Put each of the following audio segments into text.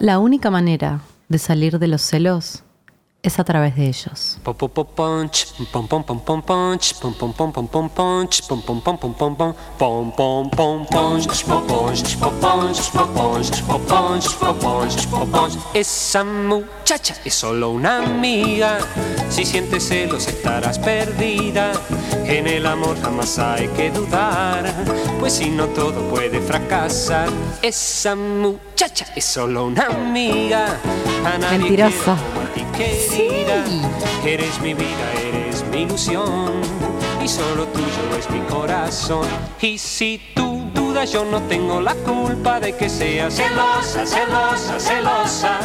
La única manera de salir de los celos es a través de ellos. Esa muchacha es solo una amiga. Si sientes celos estarás perdida. En el amor jamás hay que dudar, pues si no todo puede fracasar. Esa muchacha es solo una amiga. Mentiroso. quiero a ti, querida. Eres mi vida, eres mi ilusión. Y solo tuyo es mi corazón. Y si tú dudas, yo no tengo la culpa de que seas celosa, celosa, celosa.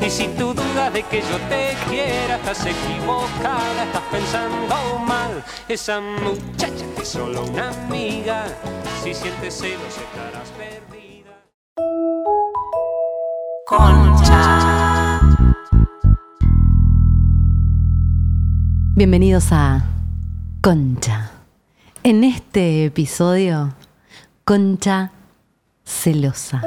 Y si tú dudas de que yo te quiera, estás equivocada, estás pensando mal. Esa muchacha es solo una amiga. Si sientes celos, estarás perdida. Bienvenidos a Concha. En este episodio, Concha celosa.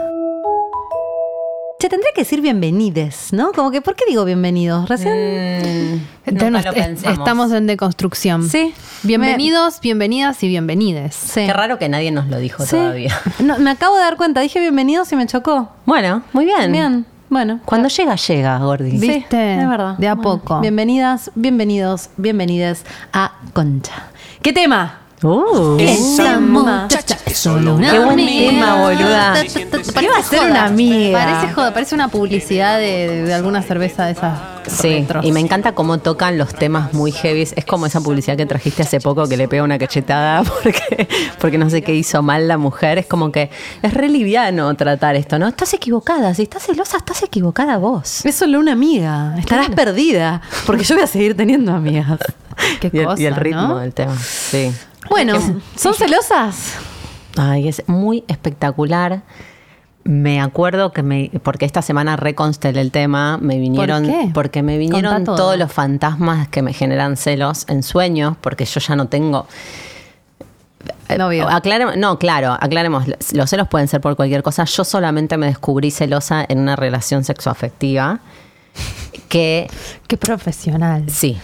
Che, tendría que decir bienvenides, ¿no? Como que, ¿por qué digo bienvenidos? Recién. Entonces Nunca nos- lo es- pensamos. estamos en deconstrucción. Sí. Bienvenidos, bienvenidas y bienvenides. Sí. Qué raro que nadie nos lo dijo Sí. todavía. No, me acabo de dar cuenta, dije bienvenidos y me chocó. Bueno, muy bien. Bien, bueno. Cuando llega, llega, Gordi. Vi- Sí, ¿Viste? es verdad. De a poco. Bienvenidas, bienvenidos, bienvenides a Concha. ¿Qué tema? Uh, Esa muchacha es solo una Qué buen tema, boluda. Celos, ser una amiga. Parece joda, parece una publicidad de, de- alguna cerveza de esas. Sí, retros. y me encanta cómo tocan los temas muy heavy. Es como esa publicidad que trajiste hace poco que le pega una cachetada porque, porque no sé qué hizo mal la mujer. Es como que es re liviano tratar esto, ¿no? Estás equivocada. Si estás celosa, estás equivocada vos. Es solo una amiga. Estarás perdida. Porque yo voy a seguir teniendo amigas. Qué y, el, cosa, y el ritmo ¿no? del tema. Sí. Bueno, ¿son celosas? Ay, es muy espectacular. Me acuerdo que me, porque esta semana reconstelé el tema, me vinieron, qué? porque me vinieron todo. todos los fantasmas que me generan celos en sueños, porque yo ya no tengo. Novio. Aclaremos, no, claro, aclaremos. Los celos pueden ser por cualquier cosa. Yo solamente me descubrí celosa en una relación sexoafectiva que Qué profesional. Sí.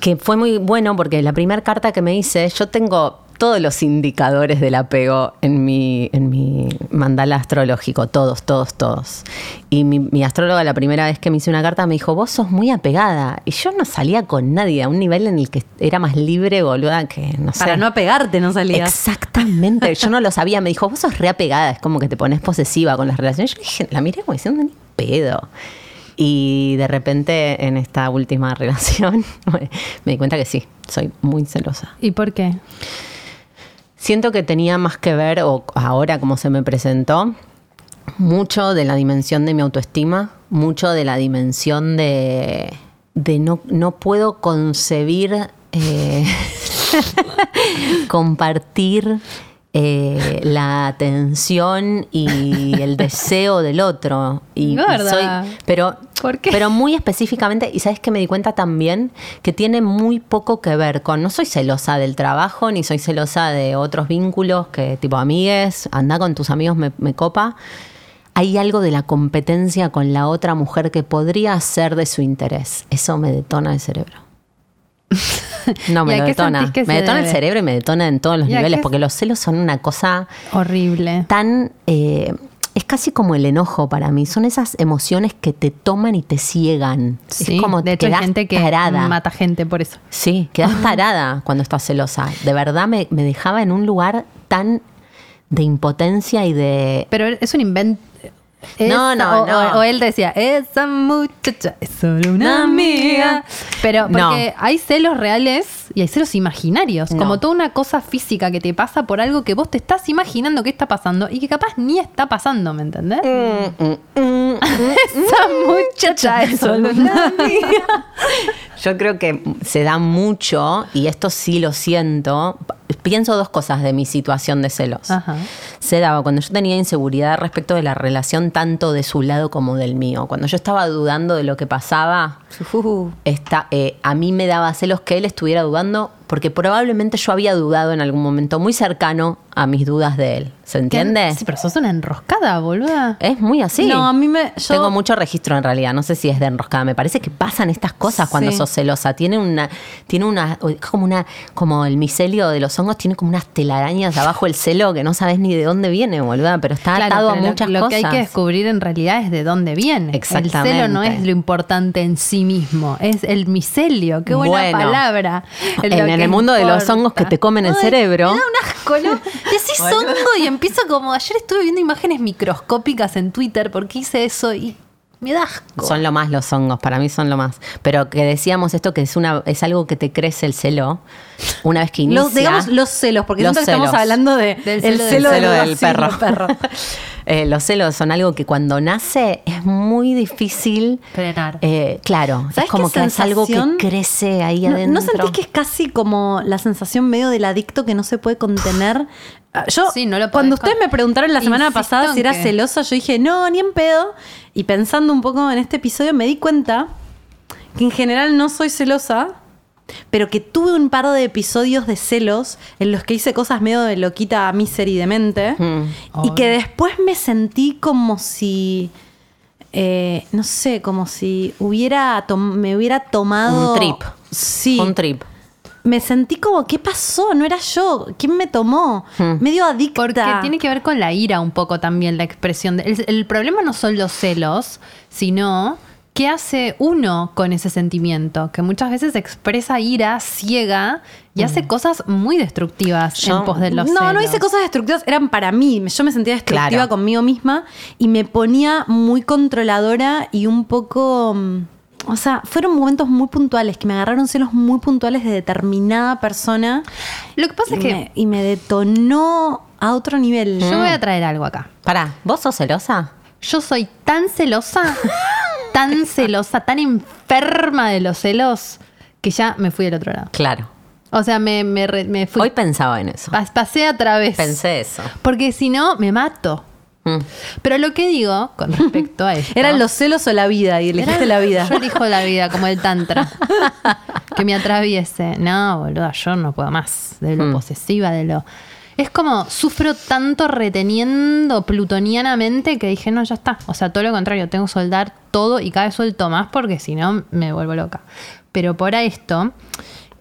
Que fue muy bueno porque la primera carta que me hice, yo tengo todos los indicadores del apego en mi, en mi mandala astrológico, todos, todos, todos. Y mi, mi astróloga la primera vez que me hice una carta me dijo, vos sos muy apegada. Y yo no salía con nadie, a un nivel en el que era más libre, boluda, que no sé. Para no apegarte no salías. Exactamente, yo no lo sabía. Me dijo, vos sos reapegada, es como que te pones posesiva con las relaciones. Yo dije, la miré como diciendo, ni pedo. Y de repente en esta última relación me di cuenta que sí, soy muy celosa. ¿Y por qué? Siento que tenía más que ver, o ahora como se me presentó, mucho de la dimensión de mi autoestima, mucho de la dimensión de, de no, no puedo concebir eh, compartir eh, la atención y el deseo del otro. Y, y pero, ¿Por qué? pero muy específicamente, y sabes que me di cuenta también que tiene muy poco que ver con, no soy celosa del trabajo, ni soy celosa de otros vínculos, que tipo amigues, anda con tus amigos, me, me copa. Hay algo de la competencia con la otra mujer que podría ser de su interés. Eso me detona el cerebro. No, ¿Y me lo detona. Me detona el cerebro y me detona en todos los ¿Y a niveles, porque los celos son una cosa Horrible. tan... eh, es casi como el enojo para mí. Son esas emociones que te toman y te ciegan. Sí, es como de hecho hay gente que tarada. mata gente por eso. Sí, quedas tarada cuando estás celosa. De verdad me, me dejaba en un lugar tan de impotencia y de... Pero es un invento. No, no, o, no. O, él decía, esa muchacha es solo una amiga. Pero No. porque hay celos reales y hay celos imaginarios. No. Como toda una cosa física que te pasa por algo que vos te estás imaginando que está pasando y que capaz ni está pasando, ¿me entendés? Mm, mm, mm. Esa muchacha es solo una amiga. Yo creo que se da mucho, y esto sí lo siento. Pienso dos cosas de mi situación de celos. Ajá. Se daba cuando yo tenía inseguridad respecto de la relación tanto de su lado como del mío. Cuando yo estaba dudando de lo que pasaba, esta, eh, a mí me daba celos que él estuviera dudando porque probablemente yo había dudado en algún momento muy cercano a mis dudas de él. ¿Se entiende? Sí, pero sos una enroscada, boluda. Es muy así. No, a mí me. Yo, Tengo mucho registro en realidad, no sé si es de enroscada. Me parece que pasan estas cosas cuando Sí. sos celosa. Tiene una, tiene una, es como una, como el micelio de los hongos, tiene como unas telarañas abajo el celo que no sabes ni de dónde viene, boluda, pero está Claro, atado a pero lo- muchas lo, cosas. que hay que descubrir en realidad es de dónde viene. Exactamente. El celo no es lo importante en sí mismo, es el micelio. Qué buena Bueno. palabra. En- lo en el mundo de los hongos que te comen el cerebro. Me da un asco, ¿no? Decís hongo y empiezo como. Ayer estuve viendo imágenes microscópicas en Twitter porque hice eso y me da asco. Son lo más los hongos, para mí son lo más. Pero que decíamos esto que es una es algo que te crece el celo una vez que inicia. los, digamos los celos, porque Los estamos hablando de, Del el celo del- celo, celo del, del sí, perro. del perro. Eh, los celos son algo que cuando nace es muy difícil Frenar. eh, claro, es ¿Sabes como qué que es algo que crece ahí ¿No, adentro. ¿No sentís que es casi como la sensación medio del adicto que no se puede contener? Ah, Yo, Sí, no lo cuando ustedes me preguntaron la semana Insisto pasada si era que- celosa, yo dije, no, ni en pedo. Y pensando un poco en este episodio, me di cuenta que en general no soy celosa, pero que tuve un par de episodios de celos en los que hice cosas medio de loquita, misery demente. Mm. Y que después me sentí como si. eh, no sé, como si hubiera me hubiera tomado. Un trip. Sí. Un trip. Me sentí como, ¿qué pasó? No era yo. ¿Quién me tomó? Hmm. Medio adicta. Porque tiene que ver con la ira un poco también, la expresión. de- el, el problema no son los celos, sino qué hace uno con ese sentimiento, que muchas veces expresa ira ciega y hace cosas muy destructivas Yo- en pos de los no, no celos. hice cosas destructivas, eran para mí. Yo me sentía destructiva Claro. conmigo misma y me ponía muy controladora y un poco. mm, O sea, fueron momentos muy puntuales, que me agarraron celos muy puntuales de determinada persona. Lo que pasa es que me, y me detonó a otro nivel. yo voy a traer algo acá. Pará, ¿vos sos celosa? Yo soy tan celosa, tan celosa, tan enferma de los celos, que ya me fui del otro lado. Claro. O sea, me, me, fui. Hoy pensaba en eso. pas- pasé a través. Pensé eso. Porque si no, me mato. Mm. Pero lo que digo con respecto a esto. ¿Eran los celos o la vida? Y elegiste la vida. Yo elijo la vida, como el tantra. que me atraviese. No, boluda, yo no puedo más. De lo Mm. posesiva, de lo. Es como sufro tanto reteniendo plutonianamente que dije, no, ya está. O sea, todo lo contrario, tengo que soltar todo y cada vez suelto más porque si no me vuelvo loca. Pero por esto,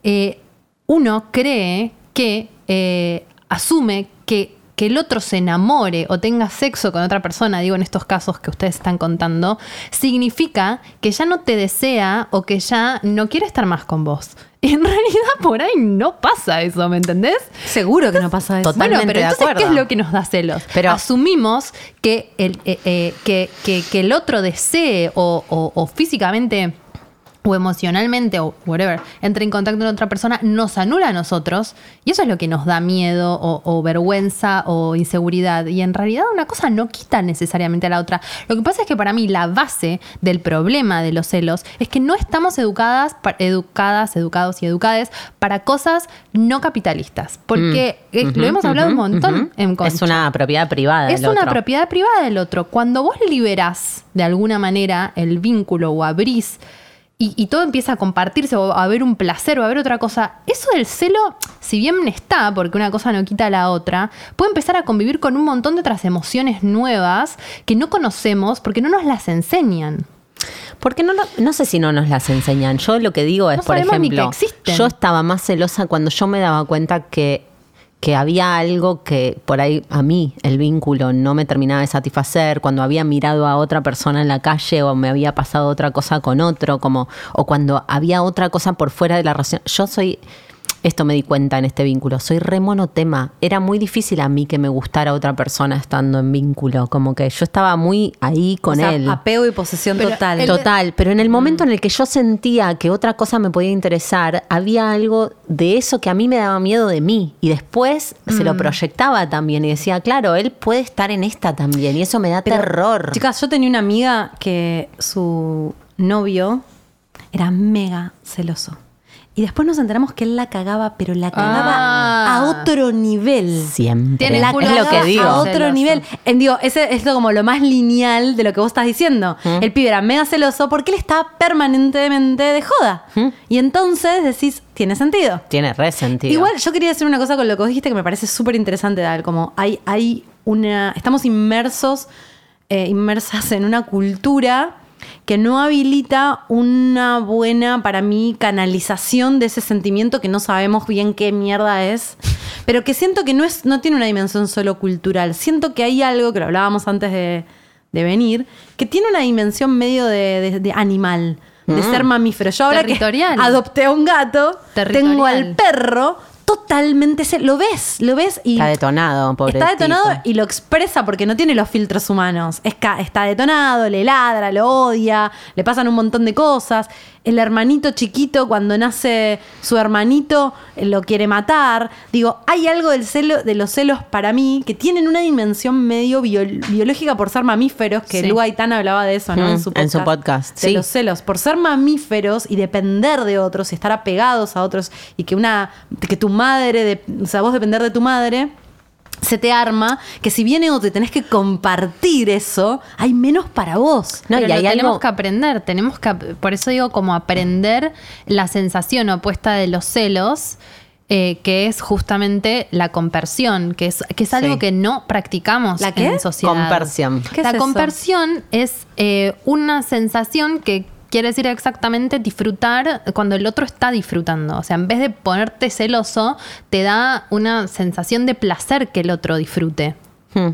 eh, uno cree que eh, asume que, que el otro se enamore o tenga sexo con otra persona, digo en estos casos que ustedes están contando, significa que ya no te desea o que ya no quiere estar más con vos. Y en realidad por ahí no pasa eso, ¿me entendés? Seguro que no pasa eso. Totalmente bueno, pero de entonces, ¿qué es lo que nos da celos? Pero- Asumimos que el, eh, eh, que, que- que el otro desee o, o- o físicamente o emocionalmente o whatever, entre en contacto con otra persona, nos anula a nosotros y eso es lo que nos da miedo o, o vergüenza o inseguridad. Y en realidad una cosa no quita necesariamente a la otra. Lo que pasa es que para mí la base del problema de los celos es que no estamos educadas, educadas, educados y educades para cosas no capitalistas. Porque eh, lo hemos hablado un montón en Concha. Es una propiedad privada. Es del una otro. propiedad privada del otro. Cuando vos liberás de alguna manera el vínculo o abrís y, y todo empieza a compartirse o a haber un placer o a haber otra cosa, eso del celo, si bien está, porque una cosa no quita a la otra, puede empezar a convivir con un montón de otras emociones nuevas que no conocemos porque no nos las enseñan. Porque no, no sé si no nos las enseñan. Yo lo que digo es, No por ejemplo, yo estaba más celosa cuando yo me daba cuenta que, que había algo que por ahí a mí el vínculo no me terminaba de satisfacer, cuando había mirado a otra persona en la calle o me había pasado otra cosa con otro, como, o cuando había otra cosa por fuera de la relación. Yo soy, esto me di cuenta en este vínculo, soy re monotema. Era muy difícil a mí que me gustara otra persona estando en vínculo, como que yo estaba muy ahí con O sea, él. apego y posesión Pero total. Total, pero en el momento en el que yo sentía que otra cosa me podía interesar, había algo de eso que a mí me daba miedo de mí. Y después se lo proyectaba también y decía, claro, él puede estar en esta también. Y eso me da Pero, terror. Chicas, yo tenía una amiga que su novio era mega celoso. Y después nos enteramos que él la cagaba, pero la cagaba Ah. a otro nivel. Siempre. Tiene La es lo que digo. A otro Celoso. nivel. En, digo, ese es lo como lo más lineal de lo que vos estás diciendo. El pibe era mega celoso porque él estaba permanentemente de joda. Y entonces decís, tiene sentido. Tiene re sentido. Igual yo quería decir una cosa con lo que vos dijiste que me parece súper interesante, Dal, como hay, hay una. Estamos inmersos, eh, inmersas en una cultura que no habilita una buena, para mí, canalización de ese sentimiento que no sabemos bien qué mierda es, pero que siento que no, es, no tiene una dimensión solo cultural. Siento que hay algo, que lo hablábamos antes de, de venir, que tiene una dimensión medio de, de- de animal, de ser mamífero. Yo ahora que adopté a un gato, tengo al perro totalmente se lo ves, lo ves y Está detonado, pobrecito. está detonado y lo expresa porque no tiene los filtros humanos. Es está detonado, le ladra, lo odia, le pasan un montón de cosas. El hermanito chiquito, cuando nace su hermanito, eh, lo quiere matar. Digo, hay algo del celo, de los celos para mí que tienen una dimensión medio biol- biológica por ser mamíferos, que Sí. Lu Gaitán hablaba de eso, ¿no? Mm, en su podcast. en su podcast, De sí. los celos, por ser mamíferos y depender de otros y estar apegados a otros y que una que tu madre, de- o sea, vos depender de tu madre, se te arma que si viene otro y tenés que compartir eso, hay menos para vos. No, Pero y lo hay tenemos algo- que aprender, tenemos que, por eso digo, como aprender la sensación opuesta de los celos, eh, que es justamente la compersión, que es, que es algo Sí. que no practicamos ¿La qué? en sociedad. Compersión. ¿Qué es la eso? compersión es eh, una sensación que quiere decir exactamente disfrutar cuando el otro está disfrutando. O sea, en vez de ponerte celoso, te da una sensación de placer que el otro disfrute. Hmm.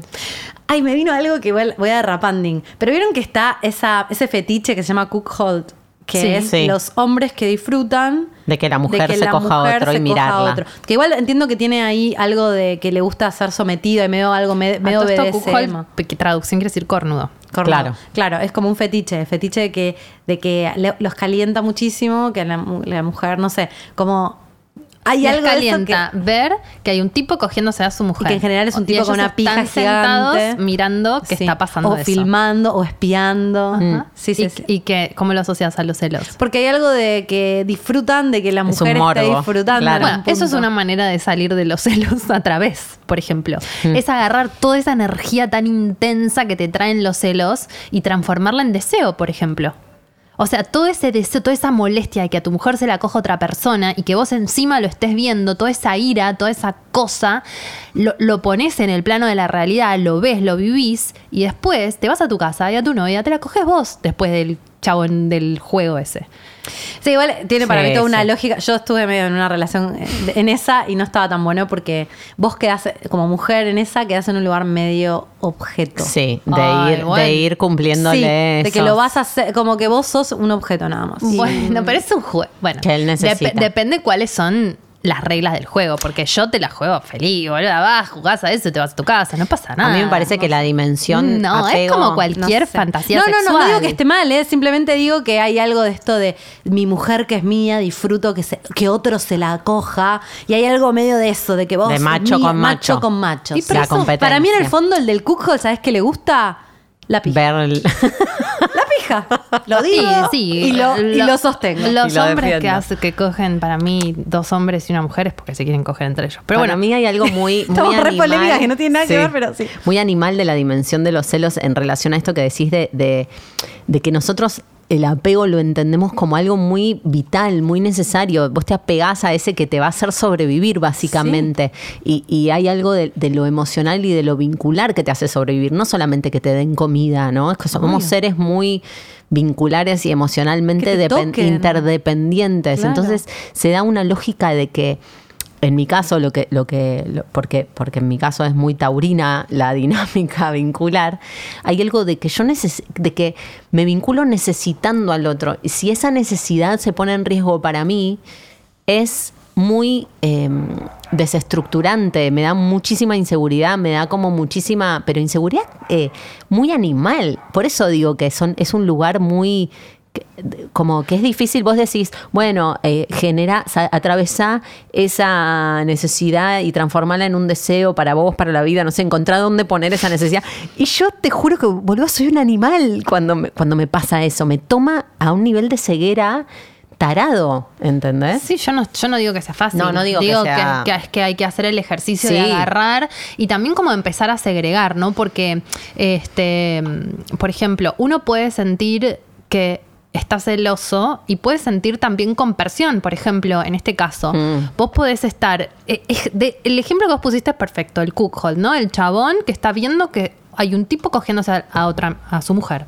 Ay, me vino algo que igual voy a derrapanding. Pero vieron que está esa, ese fetiche que se llama cook hold, que Sí. es Sí. los hombres que disfrutan De que la mujer se la coja a otro y se coja a mirarla. otro. Que igual entiendo que tiene ahí algo de que le gusta ser sometido y medio algo me- medio esto, BDSM. cuckold, que traducción quiere decir cornudo. Cornudo. Claro. Claro, es como un fetiche, fetiche de que, de que le- los calienta muchísimo, que la, la mujer, no sé, como hay Les algo de eso calienta ver que hay un tipo cogiéndose a su mujer. que en general es un Y tipo con una pija están sentados gigante. mirando qué Sí. está pasando O eso. filmando o espiando. Ajá. Sí, sí, y, sí. y que, ¿cómo lo asocias a los celos? Porque hay algo de que disfrutan de que la Es un mujer esté morbo, disfrutando. claro. en Bueno, eso es una manera de salir de los celos a través, por ejemplo. Mm. Es agarrar toda esa energía tan intensa que te traen los celos y transformarla en deseo, por ejemplo. O sea, todo ese deseo, toda esa molestia de que a tu mujer se la coja otra persona y que vos encima lo estés viendo, toda esa ira, toda esa cosa, lo, lo pones en el plano de la realidad, lo ves, lo vivís y después te vas a tu casa y a tu novia te la coges vos después del chavo en- del juego ese. Sí, igual tiene para Sí, mí toda una sí. lógica. Yo estuve medio en una relación eh, en esa y no estaba tan bueno porque vos quedás, eh, como mujer en esa, quedás en un lugar medio objeto. Sí, de, Ay, ir, bueno. de ir cumpliéndole Sí, de que lo vas a hacer, como que vos sos un objeto nada más. Bueno, pero es un juego. Bueno, Que él necesita. depende cuáles son las reglas del juego, porque yo te la juego feliz, boludo. Vas, jugás a eso y te vas a tu casa, no pasa nada. A mí me parece que la dimensión. No, es como cualquier No sé. fantasía No, no, no, no digo que esté mal, ¿eh? simplemente digo que hay algo de esto de mi mujer que es mía, disfruto que, se- que otro se la coja. Y hay algo medio de eso, de que vos. De sos macho mía, con macho. con macho. Y sí. pero La eso, competencia. Para mí, en el fondo, el del cuckold, ¿sabes qué le gusta? La pija. Ver el- La pija. Lo digo. sí. Y lo, y lo sostengo. Los Y lo hombres que, hace- que cogen para mí dos hombres y una mujer es porque se quieren coger entre ellos. Pero Para bueno, mí hay algo muy, muy animal. polémicas que no tienen nada que ver, pero sí. Muy animal de la dimensión de los celos en relación a esto que decís de, de, de que nosotros el apego lo entendemos como algo muy vital, muy necesario. Vos te apegás a ese que te va a hacer sobrevivir, básicamente. Y, y hay algo de, de lo emocional y de lo vincular que te hace sobrevivir. No solamente que te den comida, ¿no? Es que somos Obvio. seres muy vinculares y emocionalmente interdependientes. Claro. Entonces se da una lógica de que en mi caso, lo que, lo que, porque, porque en mi caso es muy taurina la dinámica vincular, hay algo de que yo neces de que me vinculo necesitando al otro. Y si esa necesidad se pone en riesgo para mí, es muy eh, desestructurante, me da muchísima inseguridad, me da como muchísima, pero inseguridad eh, muy animal. Por eso digo que son, es un lugar muy como que es difícil, vos decís, bueno, eh, genera, atravesá esa necesidad y transformarla en un deseo para vos, para la vida, no sé, encontrar dónde poner esa necesidad. Y yo te juro que, boludo, soy un animal cuando me, cuando me pasa eso, me toma a un nivel de ceguera tarado, ¿entendés? Sí, yo no, yo no digo que sea fácil. No, no digo que sea- que, es que hay que hacer el ejercicio Sí. de agarrar y también como empezar a segregar, ¿no? Porque, este, por ejemplo, uno puede sentir que está celoso y puede sentir también compersión, por ejemplo, en este caso. Mm. Vos podés estar... eh, eh, de- el ejemplo que vos pusiste es perfecto, el cookhold, ¿no? El chabón que está viendo que hay un tipo cogiéndose a, a otra, a su mujer.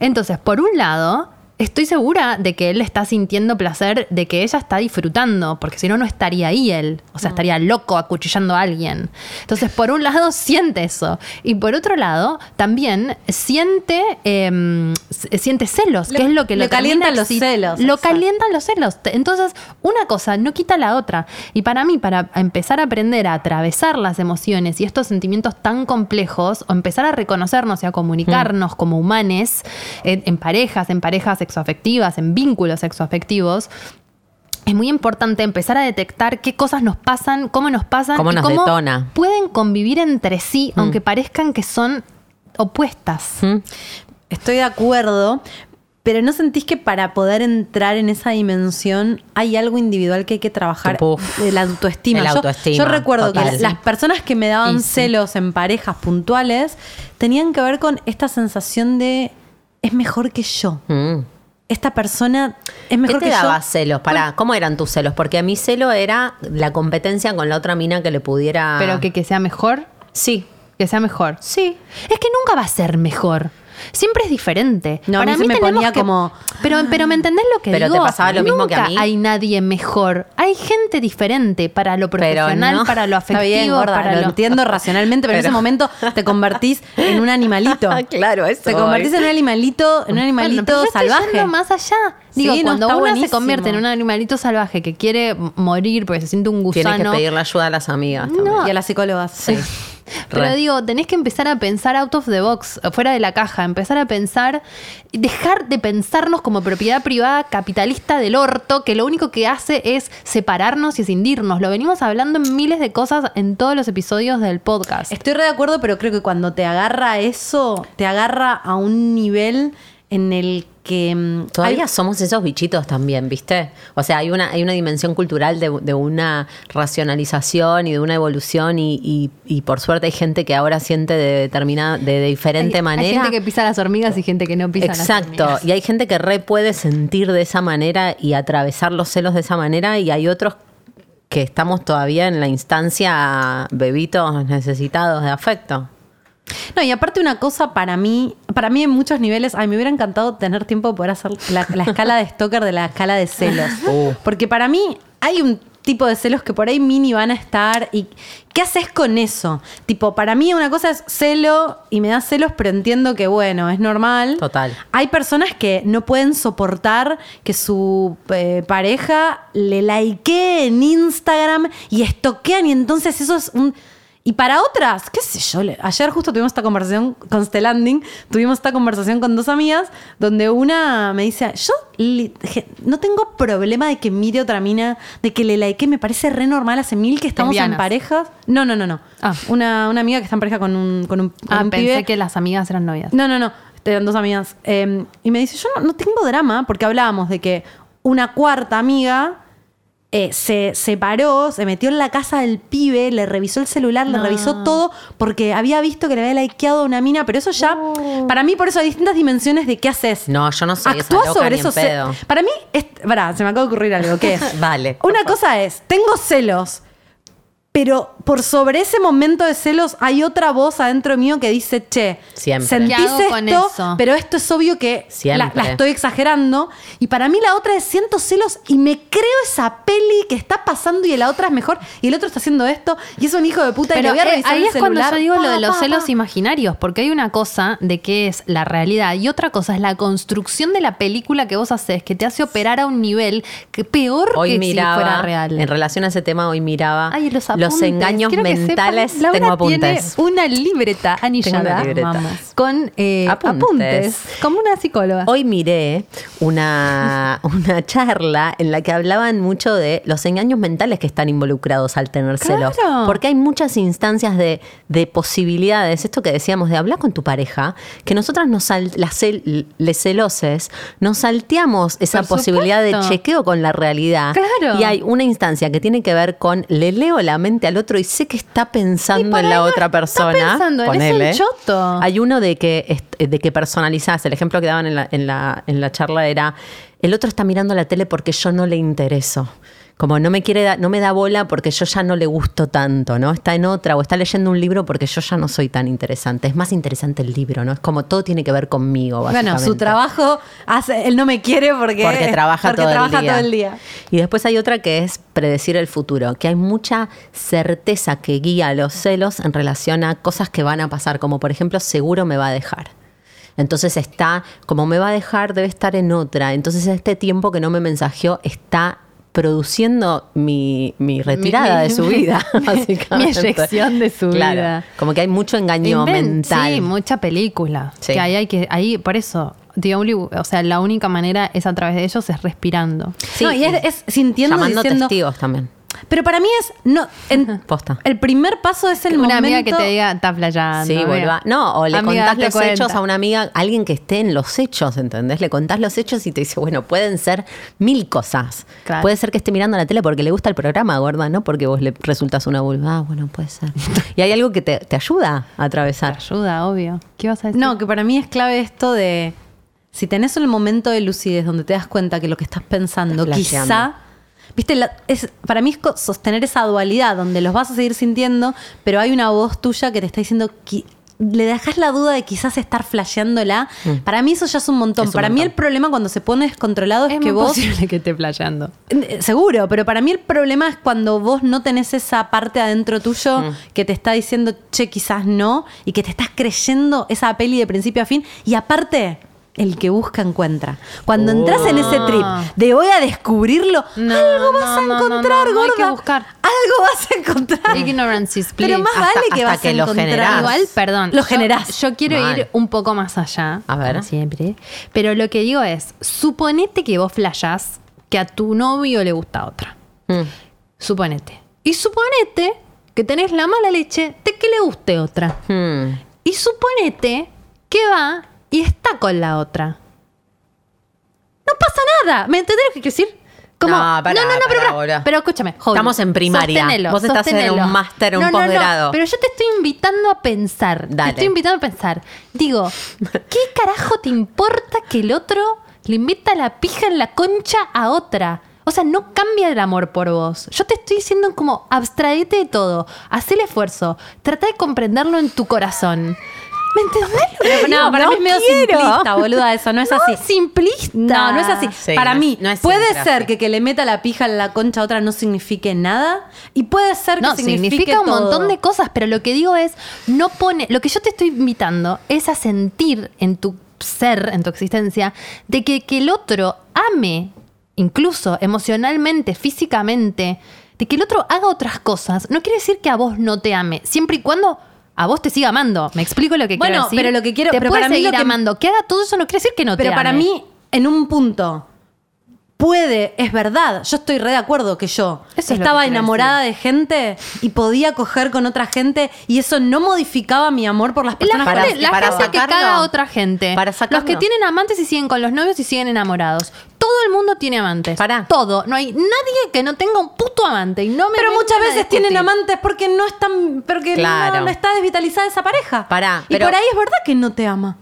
Entonces, por un lado, estoy segura de que él está sintiendo placer, de que ella está disfrutando, porque si no, no estaría ahí él. O sea, estaría loco acuchillando a alguien. Entonces, por un lado, siente eso. Y por otro lado, también siente, eh, siente celos, Le- que es lo que lo calientan los celos, Lo exacto. calientan los celos. Entonces, una cosa no quita la otra. Y para mí, para empezar a aprender a atravesar las emociones y estos sentimientos tan complejos, o empezar a reconocernos y a comunicarnos como humanes, en, en parejas, en parejas sexoafectivas, en vínculos sexoafectivos, es muy importante empezar a detectar qué cosas nos pasan, cómo nos pasan Cómo y nos cómo detona. pueden convivir entre sí, aunque parezcan que son opuestas. ¿Mm? Estoy de acuerdo, pero ¿no sentís que para poder entrar en esa dimensión hay algo individual que hay que trabajar? Uf, la autoestima. el Yo- autoestima, Yo, recuerdo total. que las personas que me daban Y sí. celos en parejas puntuales tenían que ver con esta sensación de es mejor que yo. Mm. Esta persona es ¿Qué mejor te que daba yo. celos? Pará, ¿cómo eran tus celos? Porque a mí celo era la competencia con la otra mina que le pudiera... Pero que, que sea mejor, Sí, que sea mejor. sí. Es que nunca va a ser mejor. Siempre es diferente. No, a mí se me ponía que- como- Pero, pero ¿me entendés lo que Pero digo? te pasaba lo mismo que a Nunca mí. hay nadie mejor. Hay gente diferente para lo profesional, no. para lo Está afectivo, bien, gorda, para lo, lo... entiendo racionalmente, pero, en Pero- ese momento te convertís en un animalito. Claro, eso Te convertís en un animalito, en un animalito Bueno, pero yo estoy salvaje. yendo más allá. Digo, Sí, no, cuando está uno se convierte en un animalito salvaje que quiere morir porque se siente un gusano. Tienes que pedirle ayuda a las amigas también. Y a las psicólogas. Sí. Pero Re. digo, tenés que empezar a pensar out of the box, fuera de la caja, empezar a pensar, dejar de pensarnos como propiedad privada capitalista del orto, que lo único que hace es separarnos y escindirnos. Lo venimos hablando en miles de cosas en todos los episodios del podcast. Estoy re de acuerdo, pero creo que cuando te agarra eso, te agarra a un nivel en el que... mm, Todavía hay- somos esos bichitos también, ¿viste? O sea, hay una, hay una dimensión cultural de, de una racionalización y de una evolución y, y- y por suerte hay gente que ahora siente de determinada, de diferente hay, manera. Hay gente que pisa las hormigas y gente que no pisa las Exacto, hormigas. y hay gente que re puede sentir de esa manera y atravesar los celos de esa manera y hay otros que estamos todavía en la instancia bebitos necesitados de afecto. No, y aparte una cosa para mí, para mí en muchos niveles, ay, me hubiera encantado tener tiempo de poder hacer la, la escala de Stoker de la escala de celos. Uh. Porque para mí hay un tipo de celos que por ahí mini van a estar y ¿qué haces con eso? Tipo, para mí una cosa es celo y me da celos, pero entiendo que bueno, es normal. Total. Hay personas que no pueden soportar que su eh, pareja le likee en Instagram y estoquean y entonces eso es un... Y para otras, qué sé yo, ayer justo tuvimos esta conversación con Stelanding, tuvimos esta conversación con dos amigas, donde una me dice, yo no tengo problema de que mire otra mina, de que le likee, me parece re normal, hace mil que estamos en parejas. No, no, no, no. Ah. Una, una amiga que está en pareja con un, con un, con Ah, un pensé pibe. que las amigas eran novias. No, no, no. Eran dos amigas. Eh, y me dice, yo no, no tengo drama, porque hablábamos de que una cuarta amiga eh, se separó, se metió en la casa del pibe, le revisó el celular, le revisó todo, porque había visto que le había likeado a una mina, pero eso ya, para mí por eso hay distintas dimensiones de qué haces. No, yo no soy Actúa sobre eso. se-. Para mí, es, pará, se me acaba de ocurrir algo, ¿qué es? Vale. Una cosa es, tengo celos, pero por sobre ese momento de celos hay otra voz adentro mío que dice, che, Siempre. sentís ¿Qué hago con esto, eso? pero esto es obvio que la, estoy exagerando. Y para mí la otra es siento celos y me creo esa peli que está pasando y la otra es mejor y el otro está haciendo esto y es un hijo de puta y le Pero voy a eh, revisar ahí el es cuando yo digo lo de los pa, celos pa. imaginarios, porque hay una cosa de qué es la realidad y otra cosa es la construcción de la película que vos haces, que te hace operar a un nivel que peor Hoy que miraba, si fuera real. en relación a ese tema, hoy miraba Ay, los lo Los engaños Quiero que mentales, sepan, Laura tengo apuntes. Tiene una libreta anillada una libreta. con eh, Apuntes. apuntes. como una psicóloga. Hoy miré una, una charla en la que hablaban mucho de los engaños mentales que están involucrados al tener Claro. celos. Porque hay muchas instancias de, de posibilidades, esto que decíamos de hablar con tu pareja, que nosotras nos las cel- les celoses, nos salteamos esa Por posibilidad de chequeo con la realidad. Claro. Y hay una instancia que tiene que ver con le leo la mente al otro y sé que está pensando en la otra está persona. pensando en Ponele. ese choto. Hay uno de que, de que personalizás. El ejemplo que daban en la, en, la, en la charla era, el otro está mirando la tele porque yo no le intereso. Como no me quiere da- no me da bola porque yo ya no le gusto tanto, ¿no? Está en otra o está leyendo un libro porque yo ya no soy tan interesante. Es más interesante el libro, ¿no? Es como todo tiene que ver conmigo, Bueno, básicamente. su trabajo hace, él no me quiere porque, Porque trabaja, porque todo, trabaja el día. todo el día. Y después hay otra que es predecir el futuro, que hay mucha certeza que guía los celos en relación a cosas que van a pasar, como por ejemplo, seguro me va a dejar. Entonces está, como me va a dejar, debe estar en otra. Entonces este tiempo que no me mensajeó está produciendo mi, mi retirada mi- de su vida, básicamente. mi eyección de su Claro, vida. Como que hay mucho engaño Inven- mental. Sí, mucha película. Sí. Que ahí hay que, ahí, por eso, the only- o sea, la única manera es a través de ellos es respirando. Sí, no, y es, es sintiendo, Llamando diciendo. testigos también. Pero para mí es. No, en- Posta. el primer paso es el Una momento. amiga que te diga, está flayando. Sí, amiga". vuelva. No, o le Amiga, contás los cuenta. hechos a una amiga, alguien que esté en los hechos, ¿entendés? Le contás los hechos y te dice, bueno, pueden ser mil cosas. Claro. Puede ser que esté mirando la tele porque le gusta el programa, gorda, ¿no? Porque vos le resultas una vulva. Ah, bueno, puede ser. y hay algo que te, te ayuda a Te atravesar. ayuda, obvio. ¿Qué vas a decir? No, que para mí es clave esto de. Si tenés el momento de lucidez donde te das cuenta que lo que estás pensando, Estás quizá. Viste, La- es, para mí es sostener esa dualidad donde los vas a seguir sintiendo, pero hay una voz tuya que te está diciendo. qui- le dejas la duda de quizás estar flasheándola. Para mí eso ya es un montón. Mm. Es un para mí el problema cuando se pone descontrolado es, es que muy vos. posible que esté flayando. Eh, Seguro, pero para mí el problema es cuando vos no tenés esa parte adentro tuyo Mm. que te está diciendo, che, quizás no, y que te estás creyendo esa peli de principio a fin. Y aparte, el que busca encuentra. Cuando entras en ese trip de voy a descubrirlo, No, algo vas no, a no, no, encontrar, no, no hay gorda. que buscar. Algo vas a encontrar. Ignorance is bliss. Pero más Hasta- vale que vas que a lo encontrar. generás. Igual, perdón. Lo generás. Yo, quiero Mal. ir un poco más allá. A ver. siempre. Pero lo que digo es: suponete que vos flashás que a tu novio le gusta otra. Mm. Suponete. Y suponete que tenés la mala leche de que le guste otra. Hmm. Y suponete que va y está con la otra. No pasa nada. ¿Me entendés lo que quiero decir? Como, No, pará, no, no, pero, pero escúchame. Holly, Estamos en primaria. sosténelo, Vos estás en un máster, un No, no, no, posgrado. pero yo te estoy invitando a pensar. Dale. Te estoy invitando a pensar. Digo, ¿qué carajo te importa que el otro le invita la pija en la concha a otra? O sea, no cambia el amor por vos. Yo te estoy diciendo como abstraete de todo. Haz el esfuerzo. Trata de comprenderlo en tu corazón. ¿Me entendés? lo que Pero digo? no, para mí es medio quiero. simplista, boluda, eso no es No, así. simplista. No, no es así. Sí, Para no mí, es- no es puede ser que que le meta la pija en la concha a otra no signifique nada. Y puede ser que No, signifique significa un todo. montón de cosas, pero lo que digo es, no pone, lo que yo te estoy invitando es a sentir en tu ser, en tu existencia, de que, que el otro ame, incluso emocionalmente, físicamente, de que el otro haga otras cosas, no quiere decir que a vos no te ame, siempre y cuando a vos te siga amando. ¿Me explico lo que Bueno, quiero decir? pero lo que quiero- te pero puede para mí seguir lo que- amando. Que haga todo eso no quiere decir que no Pero te para ame. mí, en un punto, puede, es verdad. Yo estoy re de acuerdo que yo Eso es lo estaba que enamorada de gente y podía coger con otra gente y eso no modificaba mi amor por las La personas Para- gente, la para gente que caga a otra gente. Para los que tienen amantes y siguen con los novios y siguen enamorados. Todo el mundo tiene amantes. Pará. Todo. No hay nadie que no tenga un puto amante. Y no me Pero muchas veces tienen amantes porque no están, porque Claro. no, no está desvitalizada esa pareja. Pará, y pero- por ahí es verdad que no te ama.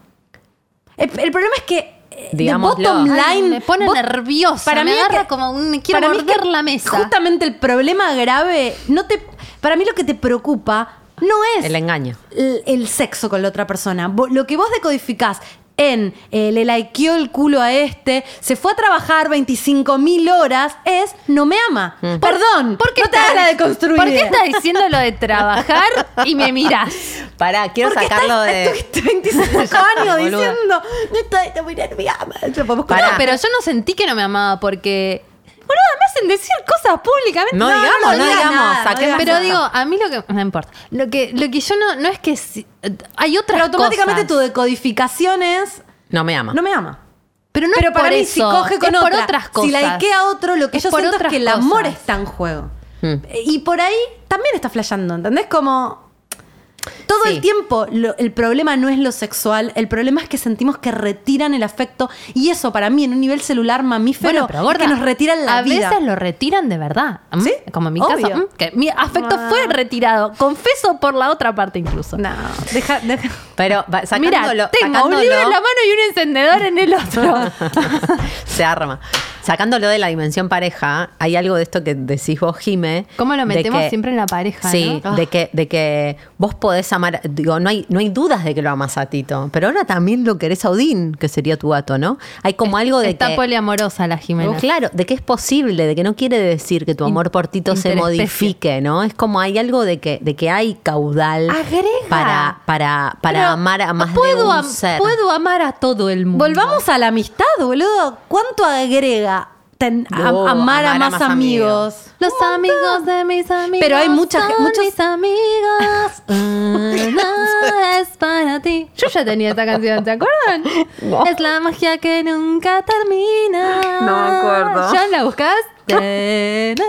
El, el problema es que eh, the Digámoslo. bottom Ay, line me pone vos- nerviosa. Para me mí agarra que- como un, me quiero para es que la mesa. Justamente el problema grave no te para mí lo que te preocupa no es El engaño. el, el sexo con la otra persona. Lo que vos decodificás en eh, le likeó el culo a este, se fue a trabajar 25 mil horas, es no me ama. Perdón, ¿Por qué no te estás- hagas la de construir. ¿Por qué estás diciendo lo de trabajar y me miras? Pará, quiero sacarlo estás- de. Estuviste 25 años diciendo, no estoy, no, mira, no me ama. Lo podemos Pará. No, pero yo no sentí que no me amaba porque. Boluda, me hace pueden decir cosas públicamente. No, digamos, no, digamos. nada, saquemos Pero digo, a mí lo que. No importa. Lo que, lo que yo no. No es que. si- hay otras Pero automáticamente tu decodificación es. No me ama. No me ama. Pero no Pero es para por mí, eso, si coge con es otra, por otras cosas. si la ikea a otro, lo que Es yo siento es que el amor cosas. está en juego. Hmm. Y por ahí también está flasheando, ¿entendés? Como. Todo Sí. el tiempo lo- el problema no es lo sexual, el problema es que sentimos que retiran el afecto y eso para mí en un nivel celular mamífero Bueno, pero es gorda, que nos retiran la a vida. veces lo retiran de verdad. ¿Sí? Como en mi Obvio. caso. mi afecto Ah. fue retirado. Confeso por la otra parte incluso. No, deja, deja. Pero va- Mira, sacándolo, tengo un sacándolo- libro en la mano y un encendedor en el otro. se arma. Sacándolo de la dimensión pareja, hay algo de esto que decís vos, Jime. ¿Cómo lo metemos que- siempre en la pareja? Sí, ¿no? de, que, de que vos podés amar, digo, no hay, no hay dudas de que lo amas a Tito, pero ahora también lo querés a Odín, que sería tu gato, ¿no? Hay como algo de Está que... poliamorosa la Jimena. Claro, de que es posible, de que no quiere decir que tu amor por Tito se modifique, ¿no? Es como hay algo de que, de que hay caudal Agrega. para, para, para Pero amar a más puedo de un am- ser. Puedo amar a todo el mundo. Volvamos a la amistad, boludo. ¿Cuánto agrega ten- a- Oh, amar, a más, amigos? Los amigos de mis amigos. Pero hay mucha ge- son muchos- mis amigos. Una es para ti. Yo ya tenía esta canción, ¿te acuerdan? No. Es la magia que nunca termina. No me acuerdo. ¿Ya la buscaste?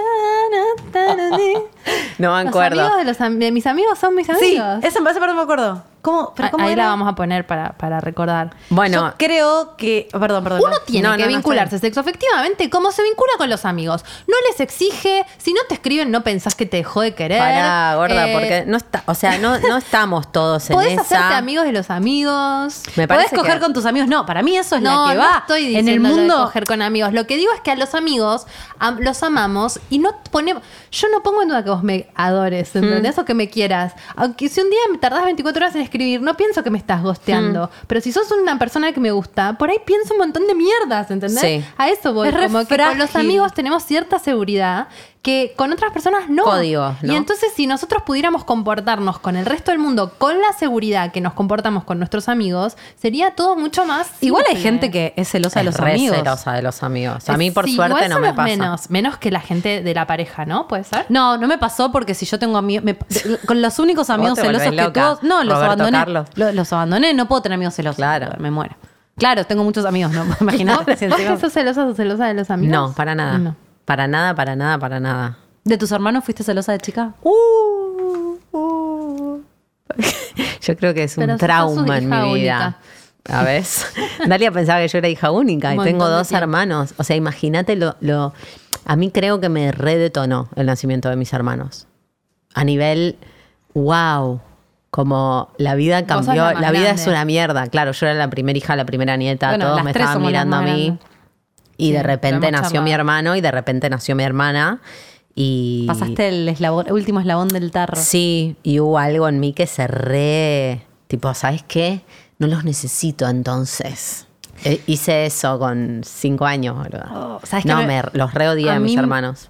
No me Los acuerdo. amigos de, los am- de mis amigos son mis Sí, amigos. esa, esa parte me acuerdo. ¿Cómo? ¿Pero cómo Ahí era? la vamos a poner para, para recordar. Bueno, Yo creo que. Perdón, perdón. Uno tiene No, que no, no, vincularse sexoafectivamente como se vincula con los amigos. No les exige, si no te escriben, no pensás que te dejó de querer. Pará, gorda, Eh, porque no está, o sea, no, no estamos todos en Podés esa. hacerte amigos de los amigos. Me Podés parece coger que- con tus amigos. No, para mí eso es No, la que no va. estoy en diciendo el lo de mundo. coger con amigos. Lo que digo es que a los amigos am- los amamos y no ponemos. Yo no pongo en duda que vos me adores, ¿entendés? O que me quieras. Aunque si un día me tardás 24 horas en escribir, no pienso que me estás gosteando. Pero si sos una persona que me gusta, por ahí pienso un montón de mierdas, ¿entendés? Sí. A eso voy. Es Como que con los amigos tenemos cierta seguridad que con otras personas no. Códigos, ¿no? Y entonces, si nosotros pudiéramos comportarnos con el resto del mundo con la seguridad que nos comportamos con nuestros amigos, sería todo mucho más. Igual hay gente que es celosa de los re amigos. celosa de los amigos. A mí, por Sí, suerte, igual no me pasa. Menos, menos que la gente de la pareja, ¿no? ¿Puede ser? No, no me pasó porque si yo tengo amigos. me- con los únicos amigos celosos que tuve. No, los Roberto abandoné. Carlos. Los, abandoné, no puedo tener amigos celosos. Claro. Me muero. Claro, tengo muchos amigos, ¿no? Imagínate. si ¿Vos encima- que sos celosa o celosa de los amigos? No, para nada. No. Para nada, para nada, para nada. ¿De tus hermanos fuiste celosa de chica? Uh, uh. Yo creo que es un Pero trauma en mi vida. A ver, Dalia pensaba que yo era hija única y tengo dos hermanos. O sea, imagínate lo, lo. A mí creo que me redetonó el nacimiento de mis hermanos. A nivel, wow. Como la vida cambió, la vida grande. es una mierda. Claro, yo era la primera hija, la primera nieta, Bueno, todos me estaban mirando a mí. grandes. Y Sí, de repente nació mi hermano y de repente nació mi hermana. Y Pasaste el eslabón- último eslabón del tarro. Sí, y hubo algo en mí que se re. Tipo, ¿sabes qué? No los necesito entonces. Eh, hice eso con cinco años, ¿verdad? Oh, ¿sabes no, qué me, me- los re odié a a mis hermanos.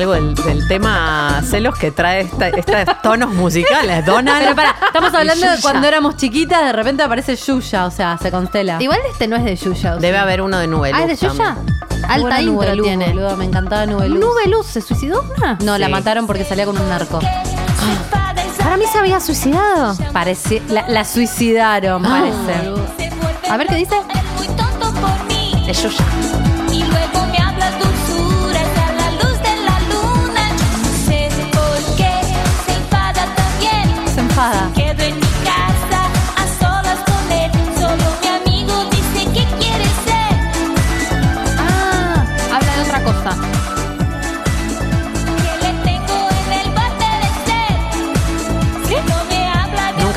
Algo del, del tema celos que trae esta- estos tonos musicales. Donald. Pero pará, estamos hablando de cuando éramos chiquitas, de repente aparece Yuya, o sea, se constela. Igual este no es de Yuya. Debe haber uno de Nube Ah, ¿es de Luz Yuya? Alta Buena intro Nube Luz, tiene. boludo, me encantaba Nube Luz. Nube Luz, ¿se suicidó una? No, la mataron porque salía con un narco. Para mí se había suicidado. Parece, la, la suicidaron, parece. A ver qué dice. Es muy tonto por mí. Es Yuya.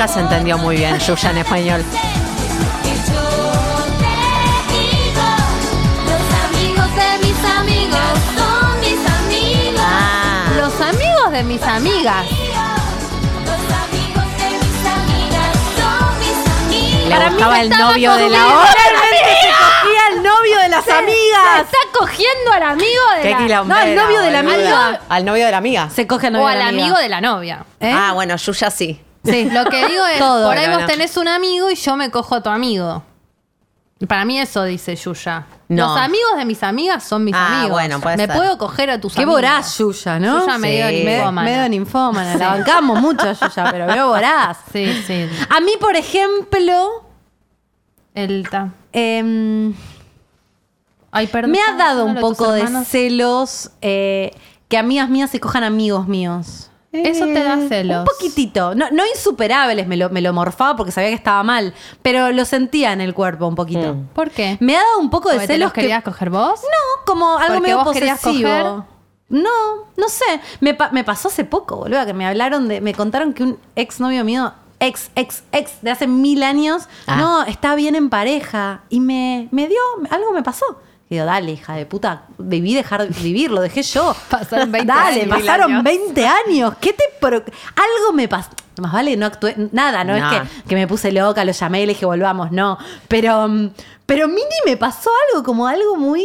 Nunca se entendió muy bien Yuya en español. Ah. Los amigos de mis amigas. Los amigos de mis amigas son mis amigos. Le gustaba el estaba novio de la otra. ¡Y el novio de las Se está cogiendo al amigo de Qué la... No, el novio de la amiga. Al novio de la amiga. Se coge al novio O de al la amiga. amigo de la novia. ¿Eh? Ah, bueno, Yuya sí. Sí, lo que digo es, Todo, por ahí no, vos no. tenés un amigo y yo me cojo a tu amigo. Para mí eso dice Yuya. No. Los amigos de mis amigas son mis Ah, amigos. bueno, puede me ser. puedo coger a tus Qué amigos. voraz, Yuya, ¿no? Yuya medio Sí. ninfómana. Medio ninfómana. La bancamos mucho a Yuya, pero veo voraz. Sí, sí. A mí, por ejemplo, El ta- em, Ay, perdón. me ha dado un poco de celos eh, que amigas mías se cojan amigos míos. Eso te da celos. Un poquitito. No, no insuperables, me lo, me lo morfaba porque sabía que estaba mal, pero lo sentía en el cuerpo un poquito. Mm. ¿Por qué? Me ha dado un poco de ¿Porque te celos los que... querías coger vos? No, como algo ¿Porque medio vos posesivo. coger? No, no sé. Me, pa- me pasó hace poco, boludo, que me hablaron de. Me contaron que un ex novio mío, ex, ex, ex de hace mil años, Ah. no, está bien en pareja. Y me, me dio. Algo me pasó. Y digo, dale, hija de puta, debí dejar de vivir, lo dejé yo. Pasaron 20 Dale, años. pasaron Mil años. 20 años. ¿Qué te pro- Algo me pasó. Más vale, no actué. Nada, no, No. es que, que me puse loca, lo llamé y le dije, volvamos, no. Pero, mm, pero Mini me pasó algo como algo muy.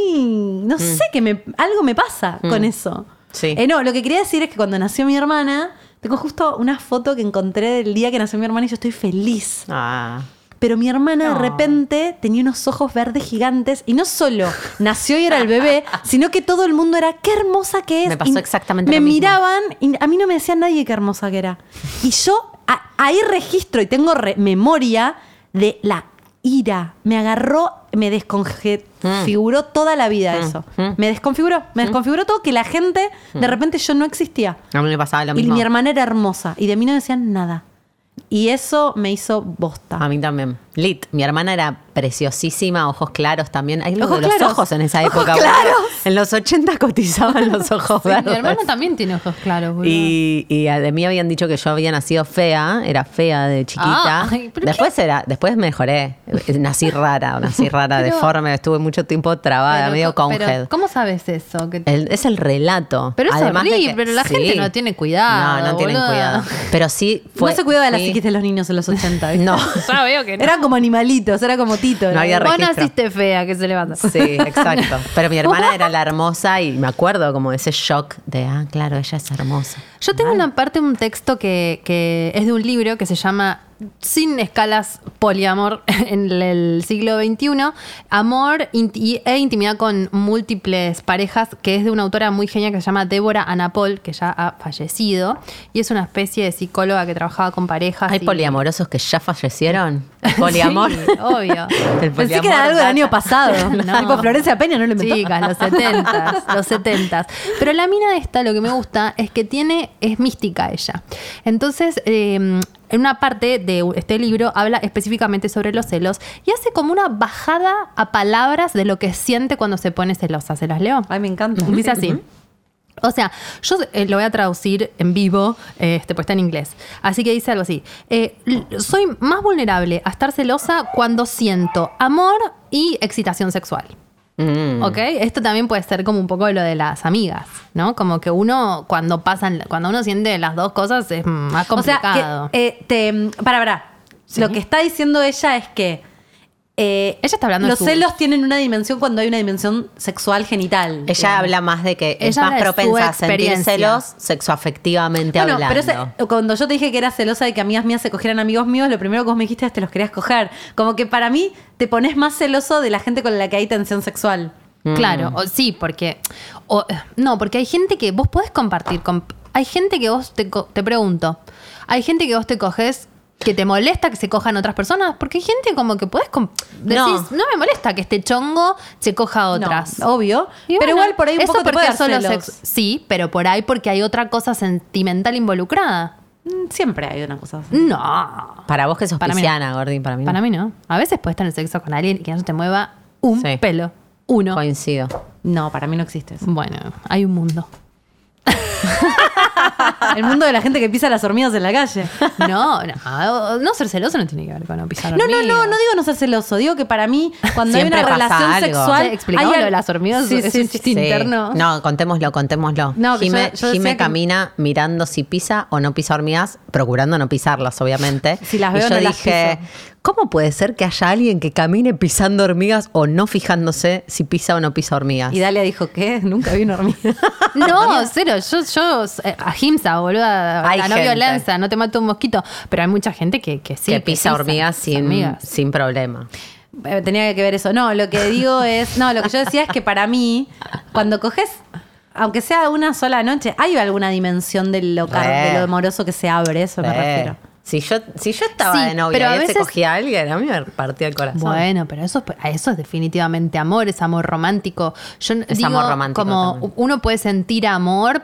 No sé, que me, algo me pasa con eso. Sí. Eh, no, lo que quería decir es que cuando nació mi hermana, tengo justo una foto que encontré del día que nació mi hermana y yo estoy feliz. Ah. Pero mi hermana de repente tenía unos ojos verdes gigantes y no solo nació y era el bebé, sino que todo el mundo era qué hermosa que es. Me pasó Y exactamente Me lo mismo. miraban y a mí no me decía nadie qué hermosa que era. Y yo a- ahí registro y tengo re- memoria de la ira. Me agarró, me desconfiguró toda la vida eso. mm. Me desconfiguró, me desconfiguró todo que la gente, de repente yo no existía. A mí me pasaba lo Y mismo. mi hermana era hermosa y de mí no decían nada. Y eso me hizo bosta. A mí también. Lit. Mi hermana era preciosísima, ojos claros también. Hay algo Ojos de los claros. ojos en esa Ojos época. claros. boludo. En los 80 cotizaban los ojos Sí, mi verdes. hermano también tiene ojos claros, boludo. Y, y de mí habían dicho que yo había nacido fea, era fea de chiquita. Ah, ay, ¿pero después era, después mejoré. Nací rara, nací rara, Pero- deforme, estuve mucho tiempo trabada, Pero medio co- pero, conhead. ¿Cómo sabes eso? Que- El- es el relato. Pero es Además de horrible, que- pero la gente no tiene cuidado, No, no tienen boluda. cuidado. Pero sí fue. no se cuidaba de la sí. psiquis de los niños en los 80. ¿viste? No. Ya veo que no. Eran como animalitos, era como No había Vos registro. naciste fea, que se levanta. Sí, exacto. Pero mi hermana era la hermosa y me acuerdo como ese shock de, ah, claro, ella es hermosa. Yo tengo una parte, un texto que, que es de un libro que se llama Sin escalas poliamor en el siglo XXI, amor inti- e intimidad con múltiples parejas, que es de una autora muy genia que se llama Débora Anapol, que ya ha fallecido, y es una especie de psicóloga que trabajaba con parejas. ¿Hay y- poliamorosos que ya fallecieron? ¿Poliamor? Sí, obvio. El Pensé que era algo del año pasado. No. Tipo Florencia Peña no lo inventó. Chicas, los setentas, los setentas. Pero la mina esta, lo que me gusta es que tiene, es mística ella. Entonces, eh, en una parte de este libro habla específicamente sobre los celos y hace como una bajada a palabras de lo que siente cuando se pone celosa. ¿Se las leo? Ay, me encanta. Dice así. O sea, yo eh, lo voy a traducir en vivo, eh, este, pues está en inglés. Así que dice algo así. Eh, soy más vulnerable a estar celosa cuando siento amor y excitación sexual. Mm. ¿Ok? Esto también puede ser como un poco lo de las amigas, ¿no? Como que uno, cuando pasan, cuando uno siente las dos cosas, es más O sea, complicado. que, eh, te, para, para. Lo que está diciendo ella es que eh, Ella está hablando de los su- celos tienen una dimensión cuando hay una dimensión sexual genital. Ella digamos. habla más de que es Ella más de propensa a sentir celos sexoafectivamente Bueno, hablando. pero ese- cuando yo te dije que era celosa de que amigas mías se cogieran amigos míos, lo primero que vos me dijiste es te los querías coger. Como que para mí te pones más celoso de la gente con la que hay tensión sexual. Mm. Claro, o, sí, porque. o- no, porque hay gente que vos podés compartir. con- hay gente que vos te pregunto. Hay gente que vos te coges que te molesta que se cojan otras personas. Porque hay gente como que podés. com- Decís, no. me molesta que este chongo se coja a otras. No, obvio. Y pero bueno, igual por ahí un eso poco te puede solo Sí, pero por ahí porque hay otra cosa sentimental involucrada. Mm, Siempre hay una cosa así. No. Para vos que sos Para mí no. pisciana, Gordi, para mí no. Para mí no. A veces puedes tener sexo con alguien y que no se te mueva un Sí. pelo. Uno. Coincido. No, para mí no existe eso. Bueno, hay un mundo. El mundo de la gente que pisa las hormigas en la calle. No, no, no ser celoso no tiene que ver con no pisar No, no, hormigas. no, no digo no ser celoso. Digo que para mí, cuando hay Siempre una pasa relación algo. sexual. ¿Te explicamos hay lo de las hormigas? Sí, Es sí, un chiste sí. interno. No, contémoslo, contémoslo. No, que Jime, yo- yo Jime que- camina mirando si pisa o no pisa hormigas, procurando no pisarlas, obviamente. Si las Y veo, yo no las dije, ¿Cómo puede ser que haya alguien que camine pisando hormigas o no fijándose si pisa o no pisa hormigas? Y Dalia dijo, ¿qué? Nunca vi una hormiga. No, cero. Yo, yo eh, a Himsa, boluda, a no violencia, no te mato un mosquito. Pero hay mucha gente que, que sí. que pisa hormigas sin, hormigas. sin problema. Eh, Tenía que ver eso. No, lo que digo es. No, lo que yo decía es que para mí, cuando coges. Aunque sea una sola noche, hay alguna dimensión de lo, car- Eh. de lo amoroso que se abre, eso me Eh, refiero. Si yo, si yo estaba Sí, de novia pero y a él se veces- cogía a alguien, a mí me partía el corazón. Bueno, pero eso, es- eso es definitivamente amor, es amor romántico. Yo Es digo, amor romántico como también. uno puede sentir amor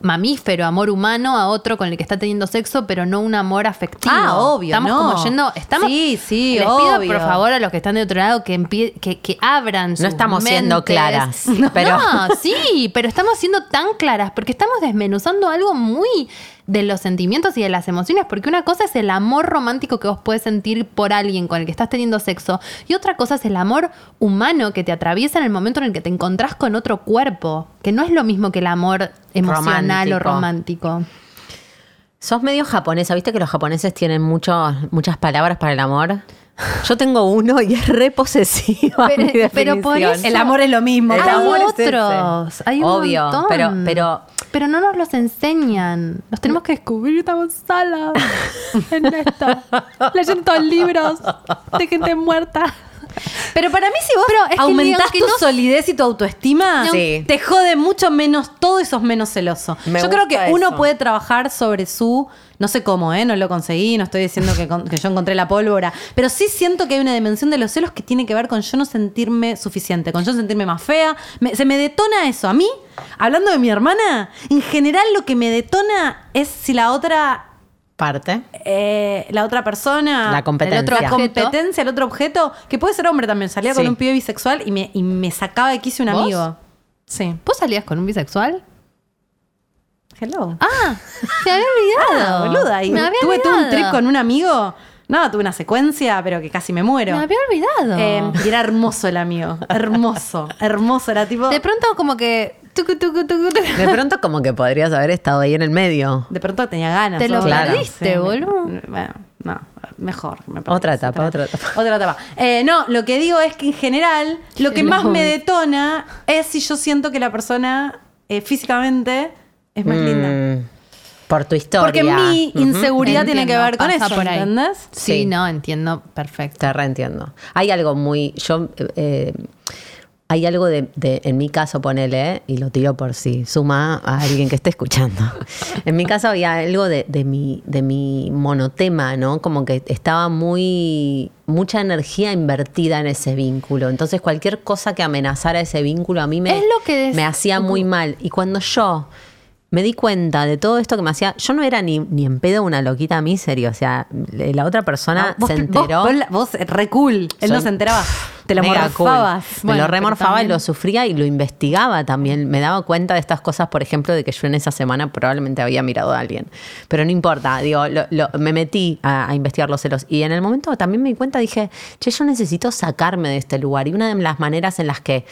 mamífero, amor humano a otro con el que está teniendo sexo, pero no un amor afectivo. Ah, obvio, Estamos no. como yendo, estamos Sí, sí, Les pido obvio. por favor a los que están de otro lado que que, que abran sus No estamos siendo claras, No, pero- sí, pero estamos siendo tan claras porque estamos desmenuzando algo muy de los sentimientos y de las emociones, porque una cosa es el amor romántico que vos puedes sentir por alguien con el que estás teniendo sexo, y otra cosa es el amor humano que te atraviesa en el momento en el que te encontrás con otro cuerpo, que no es lo mismo que el amor emocional o Romántico. romántico. Sos medio japonesa, ¿viste que los japoneses tienen muchos, muchas palabras para el amor? Yo tengo uno y es re posesiva. Pero- mi pero por eso- El amor es lo mismo. El hay amor es ese. otros, hay un Obvio, montón. pero- pero- Pero no nos los enseñan. Los tenemos que descubrir, estamos solas en esto. Leyendo todos libros de gente muerta. Pero para mí, si vos Pero es que aumentás tu no- solidez y tu autoestima, Sí. te jode mucho menos todo y sos menos celoso. Me yo creo que uno eso. puede trabajar sobre su. No sé cómo, ¿eh? No lo conseguí, no estoy diciendo que, con- que yo encontré la pólvora. Pero sí siento que hay una dimensión de los celos que tiene que ver con yo no sentirme suficiente, con yo sentirme más fea. Me- se me detona eso. A mí, hablando de mi hermana, en general lo que me detona es si la otra Parte. eh, la otra persona, La competencia. el otro la competencia, el otro objeto, que puede ser hombre también. Salía con un pibe bisexual y me, y me sacaba de quicio un ¿Vos? amigo. Sí. ¿Vos salías con un bisexual? Hello. Ah, me había olvidado. Ah, boluda. Y me había tuve todo un trip con un amigo. No, tuve una secuencia, pero que casi me muero. Me había olvidado. Eh, y era hermoso el amigo. Hermoso. hermoso. Era tipo. de pronto como que... tucu, tucu, tucu, tucu. De pronto como que podrías haber estado ahí en el medio. De pronto tenía ganas. Te lo obvio. perdiste, boludo. Bueno, no, mejor. me parece. Otra etapa, otra etapa. Otra etapa. Eh, no, lo que digo es que en general lo que más me detona es si yo siento que la persona eh, físicamente es más linda. Mm, Por tu historia. Porque mi inseguridad tiene que ver con eso, por ahí. ¿entendés? Sí, Sí. no, entiendo perfecto. Te reentiendo. Hay algo muy. Yo. eh, hay algo de, de- en mi caso, ponele, y lo tiro por si suma a alguien que esté escuchando. En mi caso había algo de, de mi, de mi monotema, ¿no? Como que estaba muy. mucha energía invertida en ese vínculo. Entonces, cualquier cosa que amenazara ese vínculo a mí me, Es lo que me hacía muy mal. Y cuando yo me di cuenta de todo esto que me hacía, yo no era ni, ni en pedo una loquita miseria. O sea, la otra persona vos, se enteró. Vos, vos, eh, re cool. Él no se enteraba. Te lo morfabas. cool. Bueno, me lo remorfaba y lo sufría y lo investigaba también. Me daba cuenta de estas cosas, por ejemplo, de que yo en esa semana probablemente había mirado a alguien. Pero no importa, digo, lo- lo- me metí a, a investigar los celos. Y en el momento también me di cuenta, dije, che, yo necesito sacarme de este lugar. Y una de las maneras en las que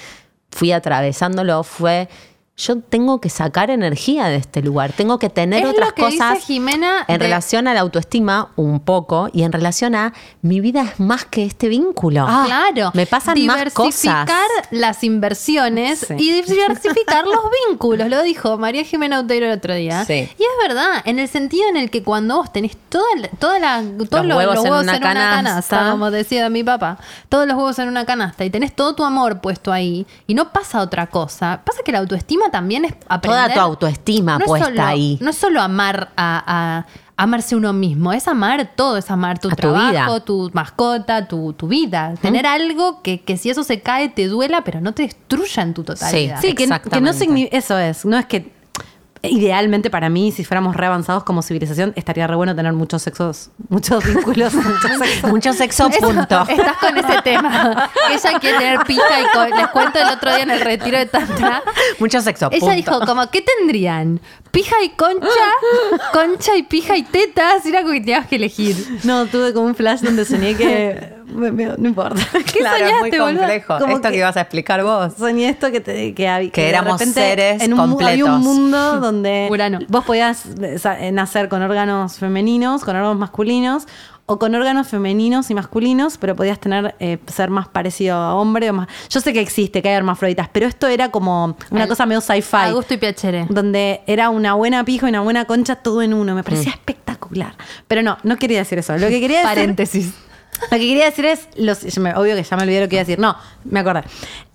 fui atravesándolo fue. Yo tengo que sacar energía de este lugar, tengo que tener Es lo otras que dice cosas Jimena en de- relación a la autoestima un poco y en relación a mi vida es más que este vínculo. Ah, claro. Me pasan más cosas. Diversificar las inversiones Sí. y diversificar los vínculos. Lo dijo María Jimena Otero el otro día. Sí. Y es verdad, en el sentido en el que cuando vos tenés toda la, toda la, todos los, huevos los en una en una canasta, canasta, como decía mi papá, todos los huevos en una canasta y tenés todo tu amor puesto ahí y no pasa otra cosa. Pasa que la autoestima también es aprender. Toda tu autoestima es puesta solo- ahí. No es solo amar a, a- amarse uno mismo, es amar todo, es amar tu A tu trabajo, vida. tu mascota, tu, tu vida. Tener algo que, que si eso se cae te duela, pero no te destruya en tu totalidad. Sí, que, que no. Eso es. No es que. Idealmente para mí, si fuéramos re avanzados como civilización, estaría re bueno tener muchos sexos, muchos vínculos, muchos sexos. Mucho sexo, Eso, punto. Estás con ese tema. Ella quiere tener pija y co- les cuento el otro día en el retiro de Tantra. Mucho sexo, Ella punto. dijo, como, ¿qué tendrían? ¿Pija y concha? ¿Concha y pija y tetas? Era como que tenías que elegir. No, tuve como un flash donde soñé que me- me- no importa. claro, es muy soñaste, complejo. Como Esto que, ibas a explicar vos. Soñé esto que, te, que, hab- de éramos repente seres en un, Había mundo donde Urano. vos podías eh, eh, nacer con órganos femeninos, con órganos masculinos, o con órganos femeninos y masculinos, pero podías tener eh, ser más parecido a hombre o más. Yo sé que existe, que hay hermafroditas, pero esto era como una Al- cosa medio sci-fi. A gusto y piacere. Donde era una buena pija y una buena concha todo en uno. Me parecía Mm. espectacular. Pero no, no quería decir eso. Lo que quería decir. Paréntesis. Lo que quería decir es. Los, obvio que ya me olvidé lo que iba a decir. No, me acordé.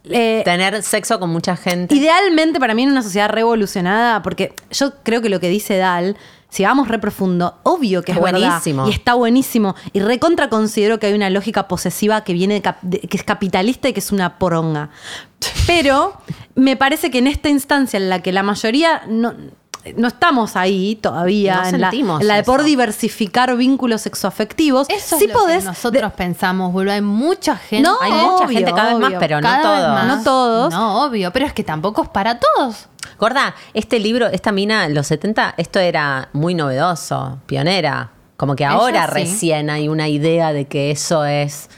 Eh, Tener sexo con mucha gente. Idealmente para mí en una sociedad revolucionada, porque yo creo que lo que dice Dal, si vamos re profundo, obvio que es Es verdad, buenísimo. y está buenísimo y recontra considero que hay una lógica posesiva que viene de- que es capitalista y que es una poronga. Pero me parece que en esta instancia en la que la mayoría no no estamos ahí todavía No en, la, sentimos en la de eso. diversificar vínculos sexoafectivos. Eso sí es lo podés que nosotros de- pensamos, boludo. Hay mucha gente. No, Hay mucha obvio, gente cada vez más, pero no todos. más. No todos. No, obvio. Pero es que tampoco es para todos. Gorda, este libro, esta mina, en los 70, esto era muy novedoso, pionera. Como que ahora sí. recién hay una idea de que eso es.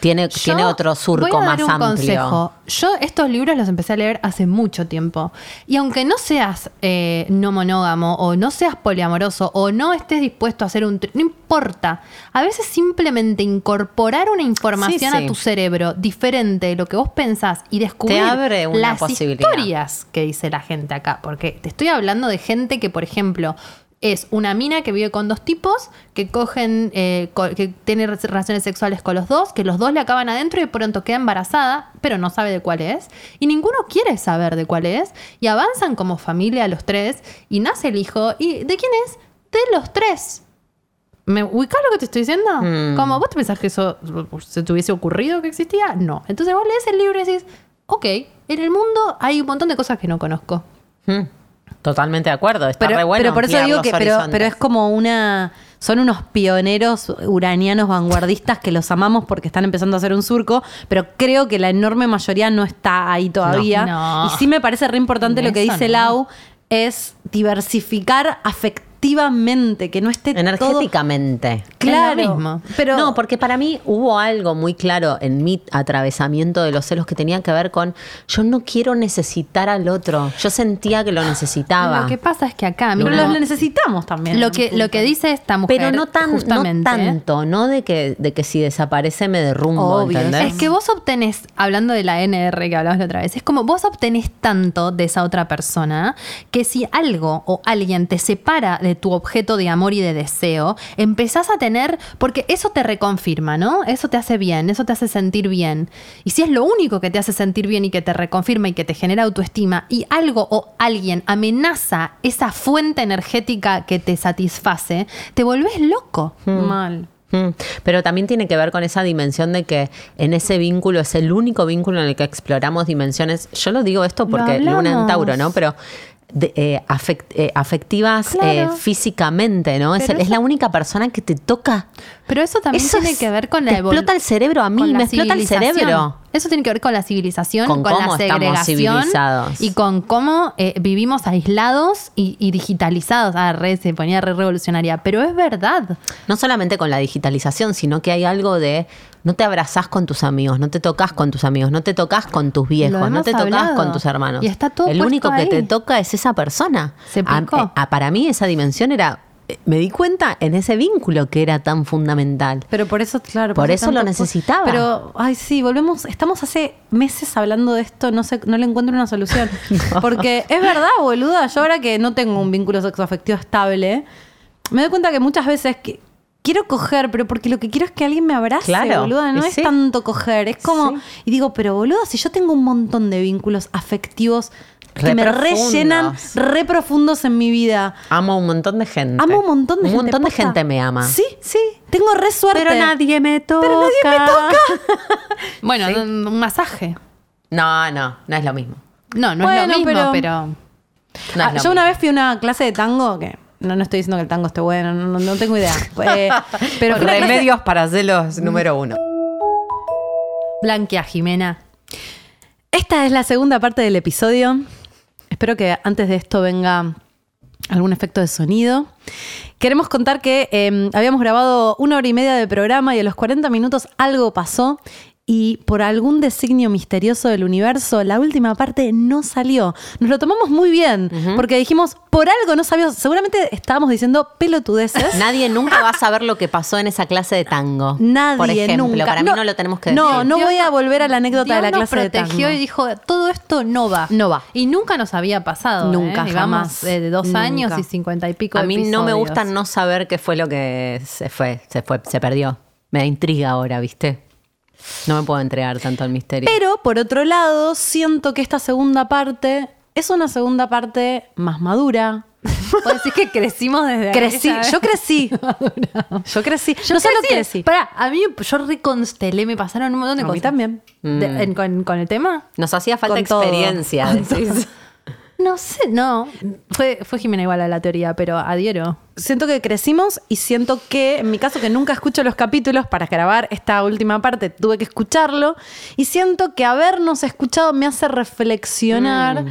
Tiene, tiene otro surco voy a más dar un amplio. consejo. Yo estos libros los empecé a leer hace mucho tiempo. Y aunque no seas eh, no monógamo o no seas poliamoroso o no estés dispuesto a hacer un... No importa. A veces simplemente incorporar una información Sí, sí. a tu cerebro diferente de lo que vos pensás y descubrir abre una las historias que dice la gente acá. Porque te estoy hablando de gente que, por ejemplo... Es una mina que vive con dos tipos, que cogen, eh, co- que tiene re- relaciones sexuales con los dos, que los dos le acaban adentro y pronto queda embarazada, pero no sabe de cuál es. Y ninguno quiere saber de cuál es. Y avanzan como familia los tres, y nace el hijo. ¿Y de quién es? De los tres. ¿Me ubicás lo que te estoy diciendo? Mm. Como vos te pensás que eso se te hubiese ocurrido que existía. No. Entonces vos lees el libro y decís, ok, en el mundo hay un montón de cosas que no conozco. Mm, Totalmente de acuerdo. Está pero, re bueno. pero por eso digo que pero, es como una son unos pioneros uranianos vanguardistas que los amamos porque están empezando a hacer un surco, pero creo que la enorme mayoría no está ahí todavía. No. Y sí me parece re importante lo que dice no. Lau es diversificar afectivamente, que no esté todo Energéticamente. claro. Es lo mismo. Pero no, porque para mí hubo algo muy claro en mi atravesamiento de los celos que tenía que ver con yo no quiero necesitar al otro. Yo sentía que lo necesitaba. Lo que pasa es que acá, pero mira, los necesitamos también. lo que, lo que dice esta mujer, Pero no, tan, no justamente, ¿eh? tanto, ¿no? De que, de que si desaparece me derrumbo, Obvio, ¿entendés? Es que vos obtenés, hablando de la NR que hablabas la otra vez, es como vos obtenés tanto de esa otra persona que si algo o alguien te separa de tu objeto de amor y de deseo, empezás a tener, porque eso te reconfirma, ¿no? Eso te hace bien, eso te hace sentir bien. Y si es lo único que te hace sentir bien y que te reconfirma y que te genera autoestima y algo o alguien amenaza esa fuente energética que te satisface, te volvés loco. mal. Mm, Pero también tiene que ver con esa dimensión de que en ese vínculo es el único vínculo en el que exploramos dimensiones. Yo lo digo esto Lo porque Luna en. Tauro, ¿no? Pero de, eh, afect- eh, afectivas Claro. eh, físicamente, ¿no? Es, la única persona que te toca. Pero eso también Eso tiene es- que ver con la evolución. explota el cerebro, a mí me explota el cerebro. Eso tiene que ver con la civilización, Con con, cómo la segregación y con cómo vivimos aislados y, y digitalizados. Ah, re, se ponía re revolucionaria, pero es verdad. No solamente con la digitalización, sino que hay algo de no te abrazás con tus amigos, no te tocas con tus amigos, no te tocas con tus viejos, no te tocas con tus hermanos. Y está todo El único que te toca es esa persona. Se picó. a- para mí esa dimensión era eh, me di cuenta en ese vínculo que era tan fundamental. Pero por eso, claro. Por pasa eso lo necesitaba. Pero, ay, sí, volvemos. Estamos hace meses hablando de esto, no sé, no le encuentro una solución. Porque es verdad, boluda. Yo ahora que no tengo un vínculo sexoafectivo estable, me doy cuenta que muchas veces que quiero coger, pero porque lo que quiero es que alguien me abrace, Claro, boluda. No y es sí. tanto coger. Es como. Sí. Y digo, pero boluda, si yo tengo un montón de vínculos afectivos que Re me profundos. rellenan re profundos en mi vida. Amo a un montón de gente. Amo un montón de un gente. montón de posta. gente me ama. Sí, sí. Tengo re suerte. Pero nadie me toca. Pero nadie me toca. Bueno, un un masaje. No, no, no es lo mismo. No, no Bueno, es lo mismo, pero- pero... No Ah, es lo yo una mismo. vez fui a una clase de tango que no, no estoy diciendo que el tango esté bueno, no, no- no tengo idea. Eh, pero una clase- Remedios para celos número uno. Blanquea, Jimena. Esta es la segunda parte del episodio. Espero que antes de esto venga algún efecto de sonido. Queremos contar que eh, habíamos grabado una hora y media de programa y a los 40 minutos algo pasó y por algún designio misterioso del universo, la última parte no salió. Nos lo tomamos muy bien, porque dijimos, por algo no sabíamos, seguramente estábamos diciendo pelotudeces. Nadie nunca va a saber lo que pasó en esa clase de tango. Nadie Por ejemplo, nunca. para mí no lo tenemos que decir. No, no Dios voy a volver a la anécdota de la clase de protegió tango. y dijo, todo esto no va. No va. Y nunca nos había pasado. Nunca, ¿eh? jamás. Llevamos, eh, de dos Nunca. años y cincuenta y pico A mí no me gusta no saber qué fue lo que se fue, se fue, se perdió. Me da intriga ahora, ¿viste? No me puedo entregar tanto al misterio. Pero por otro lado, siento que esta segunda parte es una segunda parte más madura. ¿Puedo decir que crecimos desde Crecí, yo crecí. Yo crecí. Yo no solo crecí. crecí. Pará, a mí yo reconstelé, me pasaron un montón de A mí cosas. también. De- en- con, con el tema? Nos hacía falta Con todo. experiencia. Con. No sé, no. Fue, fue Jimena igual a la teoría, pero adhiero. Siento que crecimos y siento que, en mi caso, que nunca escucho los capítulos para grabar esta última parte, tuve que escucharlo. Y siento que habernos escuchado me hace reflexionar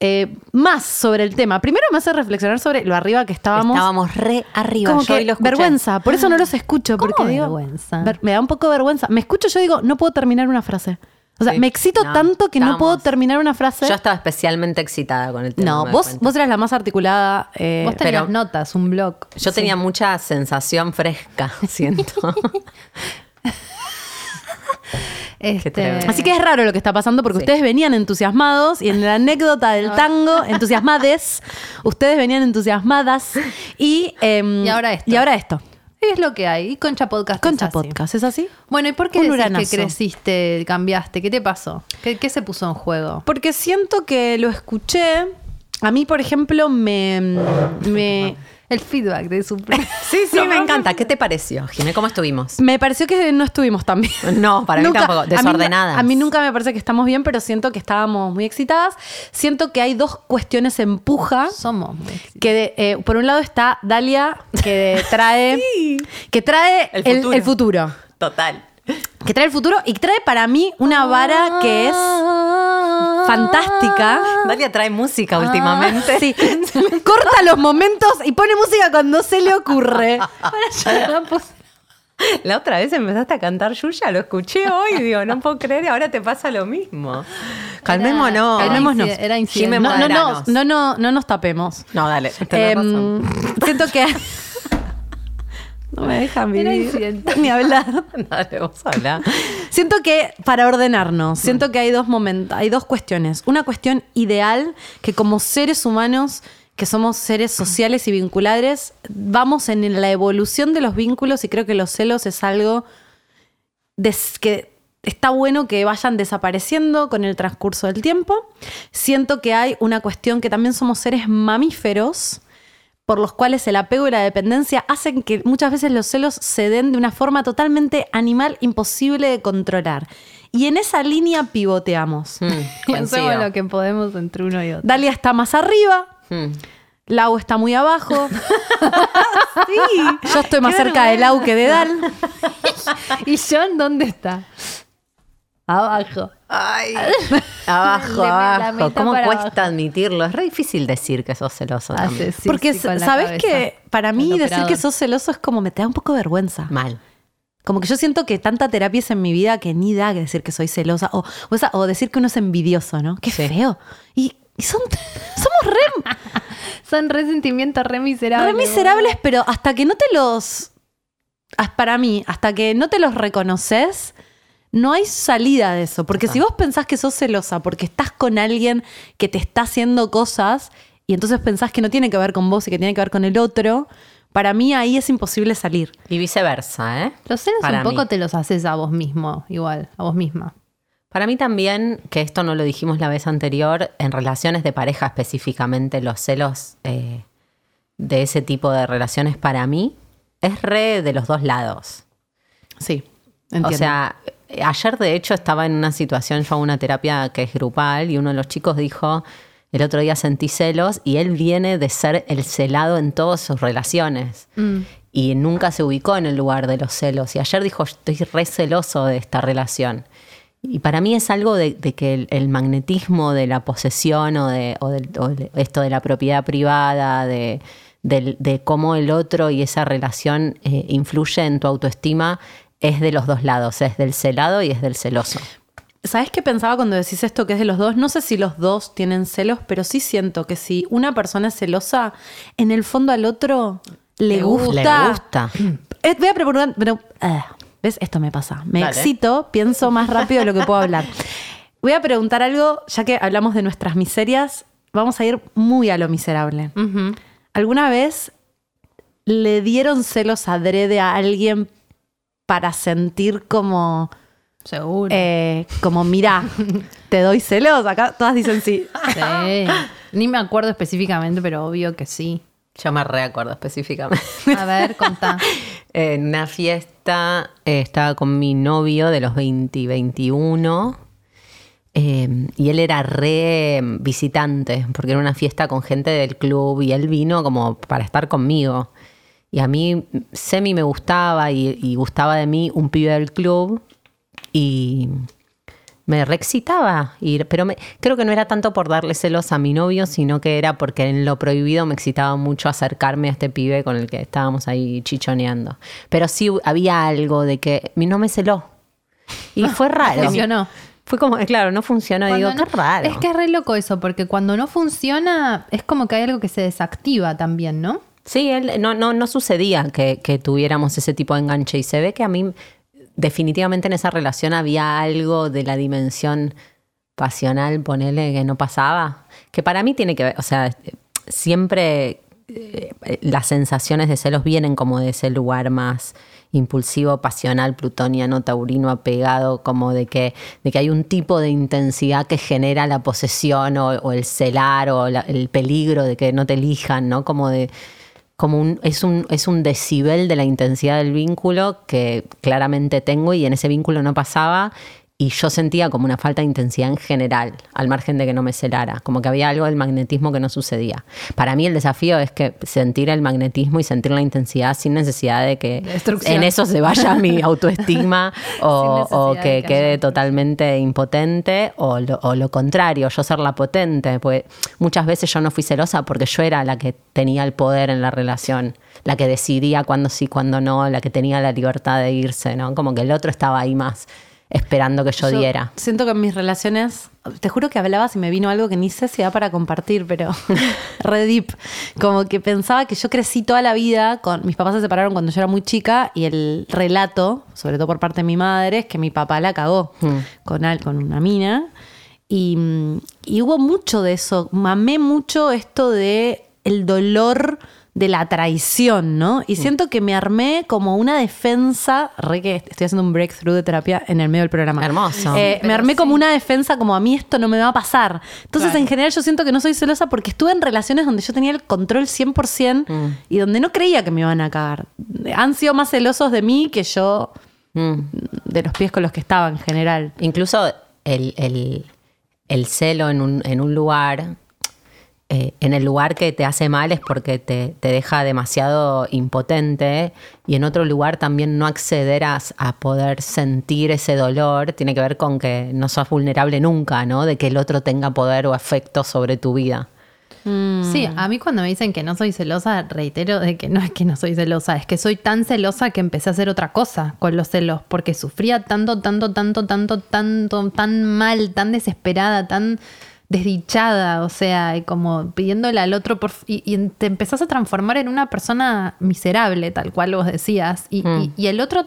eh, más sobre el tema. Primero me hace reflexionar sobre lo arriba que estábamos. Estábamos re arriba. Como yo que vergüenza, por eso no los escucho. ¿Cómo porque digo, vergüenza? ver- me da un poco de vergüenza. Me escucho, yo digo, no puedo terminar una frase. O sea, Sí. me excito No, tanto que no puedo terminar una frase. Yo estaba especialmente excitada con el tema. no, vos, vos eras la más articulada. eh, Vos tenías pero- notas, un blog. Yo tenía mucha sensación fresca, siento. Este, tremendo. Así que es raro lo que está pasando porque Sí. ustedes venían entusiasmados y en la anécdota del tango, entusiasmades, ustedes venían entusiasmadas y, em, Y ahora esto. Y ahora esto. Es lo que hay. Y Concha Podcast. Concha es así. Podcast, ¿es así? Bueno, ¿y por qué decís que creciste, cambiaste? ¿Qué te pasó? ¿Qué, qué se puso en juego? Porque siento que lo escuché. A mí, por ejemplo, me. me El feedback de su... Sí, sí, me encanta. ¿Qué te pareció, Jimé? ¿Cómo estuvimos? me pareció que no estuvimos tan bien. No, para mí tampoco. a mí- Desordenadas. A mí, nunca me parece que estamos bien, pero siento que estábamos muy excitadas. Siento que hay dos cuestiones en puja. Somos muy. Que de- eh, por un lado está Dalia, que trae, que trae El el, futuro. el futuro. Total. Que trae el futuro y trae para mí una vara que es fantástica. Dalia trae música últimamente. Sí, corta los momentos y pone música cuando se le ocurre. La otra vez empezaste a cantar Yuya, lo escuché hoy, digo, no puedo creer, y ahora te pasa lo mismo. Calmémonos. Era Calmémonos. era incidente. No, no, no, no, no, no nos tapemos. No, dale, tenés Em, razón. siento que. No me dejan vivir. Ni hablar. Dale, vos habla. Siento que para ordenarnos, siento que hay dos momentos, hay dos cuestiones. Una cuestión ideal que como seres humanos, que somos seres sociales y vinculares, vamos en la evolución de los vínculos y creo que los celos es algo que está bueno que vayan desapareciendo con el transcurso del tiempo. Siento que hay una cuestión que también somos seres mamíferos por los cuales el apego y la dependencia hacen que muchas veces los celos se den de una forma totalmente animal imposible de controlar. Y en esa línea pivoteamos. Mm, hacemos coincido. lo que podemos entre uno y otro. Dalia está más arriba, Mm. Lau está muy abajo. sí, yo estoy más cerca de Lau que de Dal. ¿Y John dónde está? Abajo. Ay, abajo, abajo. ¿Cómo cuesta abajo. admitirlo? Es re difícil decir que sos celoso Hace también. sí, Porque sabes que para mí decir operador. que sos celoso es como me te da un poco de vergüenza. Mal. Como que yo siento que tanta terapia es en mi vida que ni da que decir que soy celosa o, o, esa- o decir que uno es envidioso, ¿no? Qué Sí. feo. Y, y son, somos re, Son resentimientos re miserables. re miserables, pero hasta que no te los. ah, Para mí, hasta que no te los reconoces, no hay salida de eso. Porque si vos pensás que sos celosa porque estás con alguien que te está haciendo cosas y entonces pensás que no tiene que ver con vos y que tiene que ver con el otro, para mí ahí es imposible salir. Y viceversa, ¿eh? Los celos Para un poco mí. te los haces a vos mismo, igual, a vos misma. Para mí también, que esto no lo dijimos la vez anterior, en relaciones de pareja específicamente, los celos eh, de ese tipo de relaciones para mí es re de los dos lados. Sí, entiendo. O sea, ayer de hecho estaba en una situación, yo hago una terapia que es grupal y uno de los chicos dijo, el otro día sentí celos y él viene de ser el celado en todas sus relaciones. Y nunca se ubicó en el lugar de los celos. Y ayer dijo, estoy re celoso de esta relación. Y para mí es algo de, de que el, el magnetismo de la posesión o de, o del- o de esto de la propiedad privada, de cómo el otro y esa relación eh, influye en tu autoestima, es de los dos lados, es del celado y es del celoso. ¿Sabes qué pensaba cuando decís esto que es de los dos? No sé si los dos tienen celos, pero sí siento que si una persona es celosa, en el fondo al otro le, Le gusta. gusta. Eh, voy a preguntar, pero. ah, ¿Ves? Esto me pasa. Me Dale. excito, pienso más rápido de lo que puedo hablar. Voy a preguntar algo, ya que hablamos de nuestras miserias, vamos a ir muy a lo miserable. ¿Alguna vez le dieron celos adrede a alguien para sentir como, Seguro. eh, como, mira, te doy celos? Acá todas dicen sí. Sí. Ni me acuerdo específicamente, pero obvio que sí. Yo me recuerdo específicamente. A ver, contá. En una fiesta eh, estaba con mi novio de los 20 y 21 eh, y él era re visitante porque era una fiesta con gente del club y él vino como para estar conmigo. Y a mí semi me gustaba y, y gustaba de mí un pibe del club y me reexcitaba ir, pero me- creo que no era tanto por darle celos a mi novio, sino que era porque en lo prohibido me excitaba mucho acercarme a este pibe con el que estábamos ahí chichoneando. Pero sí había algo de que mi no me celó. Y fue raro. Funcionó. Fue como, claro, no funcionó. Cuando digo, no- qué raro. Es que es re loco eso, porque cuando no funciona, es como que hay algo que se desactiva también, ¿no? Sí, él, no, no, no sucedía que, tuviéramos ese tipo de enganche y se ve que a mí definitivamente en esa relación había algo de la dimensión pasional, ponele, que no pasaba, que para mí tiene que ver, o sea, siempre eh, las sensaciones de celos vienen como de ese lugar más impulsivo, pasional, plutoniano, taurino, apegado, como de que, de que hay un tipo de intensidad que genera la posesión o, o el celar o la- el peligro de que no te elijan, ¿no? Como de como un, es un, es un decibel de la intensidad del vínculo que claramente tengo y en ese vínculo no pasaba y yo sentía como una falta de intensidad en general, al margen de que no me celara, como que había algo del magnetismo que no sucedía. Para mí el desafío es que sentir el magnetismo y sentir la intensidad sin necesidad de que en eso se vaya mi autoestima o, que de que quede totalmente impotente o lo, o lo contrario, yo ser la potente, pues muchas veces yo no fui celosa porque yo era la que tenía el poder en la relación, la que decidía cuándo sí, cuándo no, la que tenía la libertad de irse, ¿no? Como que el otro estaba ahí más esperando que yo, diera. Siento que en mis relaciones, te juro que hablabas y me vino algo que ni sé si da para compartir, pero re deep. Como que pensaba que yo crecí toda la vida con. Mis papás se separaron cuando yo era muy chica y el relato, sobre todo por parte de mi madre, es que mi papá la cagó con, al- con una mina. Y, mm, y hubo mucho de eso. Mamé mucho esto de el dolor de la traición, ¿no? Y siento que me armé como una defensa, re que estoy haciendo un breakthrough de terapia en el medio del programa. Hermoso. Eh, me armé como una defensa como a mí esto no me va a pasar. Entonces, Claro. en general, yo siento que no soy celosa porque estuve en relaciones donde yo tenía el control 100% y donde no creía que me iban a cagar. Han sido más celosos de mí que yo Mm. de los pies con los que estaba en general. Incluso el, el- el celo en un, en un lugar, eh, en el lugar que te hace mal es porque te, te deja demasiado impotente y en otro lugar también no acceder a, a poder sentir ese dolor tiene que ver con que no sos vulnerable nunca, ¿no? De que el otro tenga poder o efecto sobre tu vida. Sí, a mí cuando me dicen que no soy celosa, reitero de que no es que no soy celosa, es que soy tan celosa que empecé a hacer otra cosa con los celos, porque sufría tanto, tanto, tanto, tanto, tanto, tan mal, tan desesperada, tan desdichada, o sea, y como pidiéndole al otro por, y, y te empezás a transformar en una persona miserable, tal cual vos decías, y, y- y el otro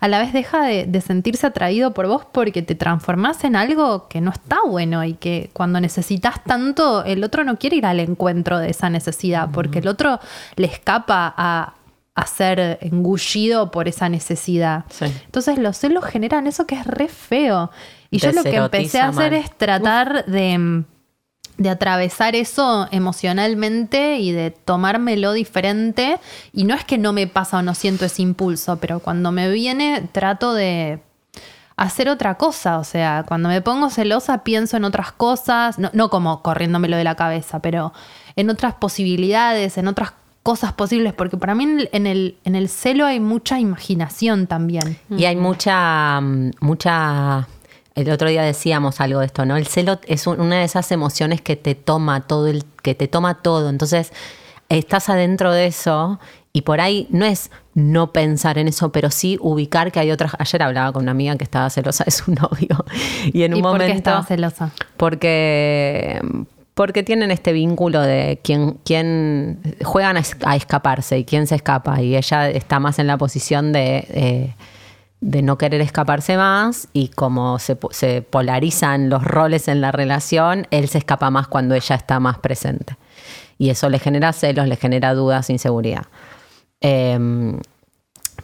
a la vez deja de, de sentirse atraído por vos porque te transformás en algo que no está bueno y que cuando necesitas tanto, el otro no quiere ir al encuentro de esa necesidad porque el otro le escapa a, a ser engullido por esa necesidad. Sí. Entonces los celos generan eso que es re feo. Y yo lo que empecé a hacer mal. es tratar de de atravesar eso emocionalmente y de tomármelo diferente. Y no es que no me pasa o no siento ese impulso, pero cuando me viene trato de hacer otra cosa. O sea, cuando me pongo celosa pienso en otras cosas, no, no como corriéndomelo de la cabeza, pero en otras posibilidades, en otras cosas posibles, porque para mí en el, en el, celo hay mucha imaginación también. Y hay mucha, mm, mucha el otro día decíamos algo de esto, ¿no? El celo es un- una de esas emociones que te toma todo, el, que te toma todo. Entonces, estás adentro de eso y por ahí no es no pensar en eso, pero sí ubicar que hay otras. Ayer hablaba con una amiga que estaba celosa de su novio y en un ¿Y por momento qué estaba celosa? porque porque tienen este vínculo de quién, quién juegan a escaparse y quién se escapa y ella está más en la posición de, eh, de no querer escaparse más y como se, po- se polarizan los roles en la relación, él se escapa más cuando ella está más presente y eso le genera celos, le genera dudas, inseguridad. Em,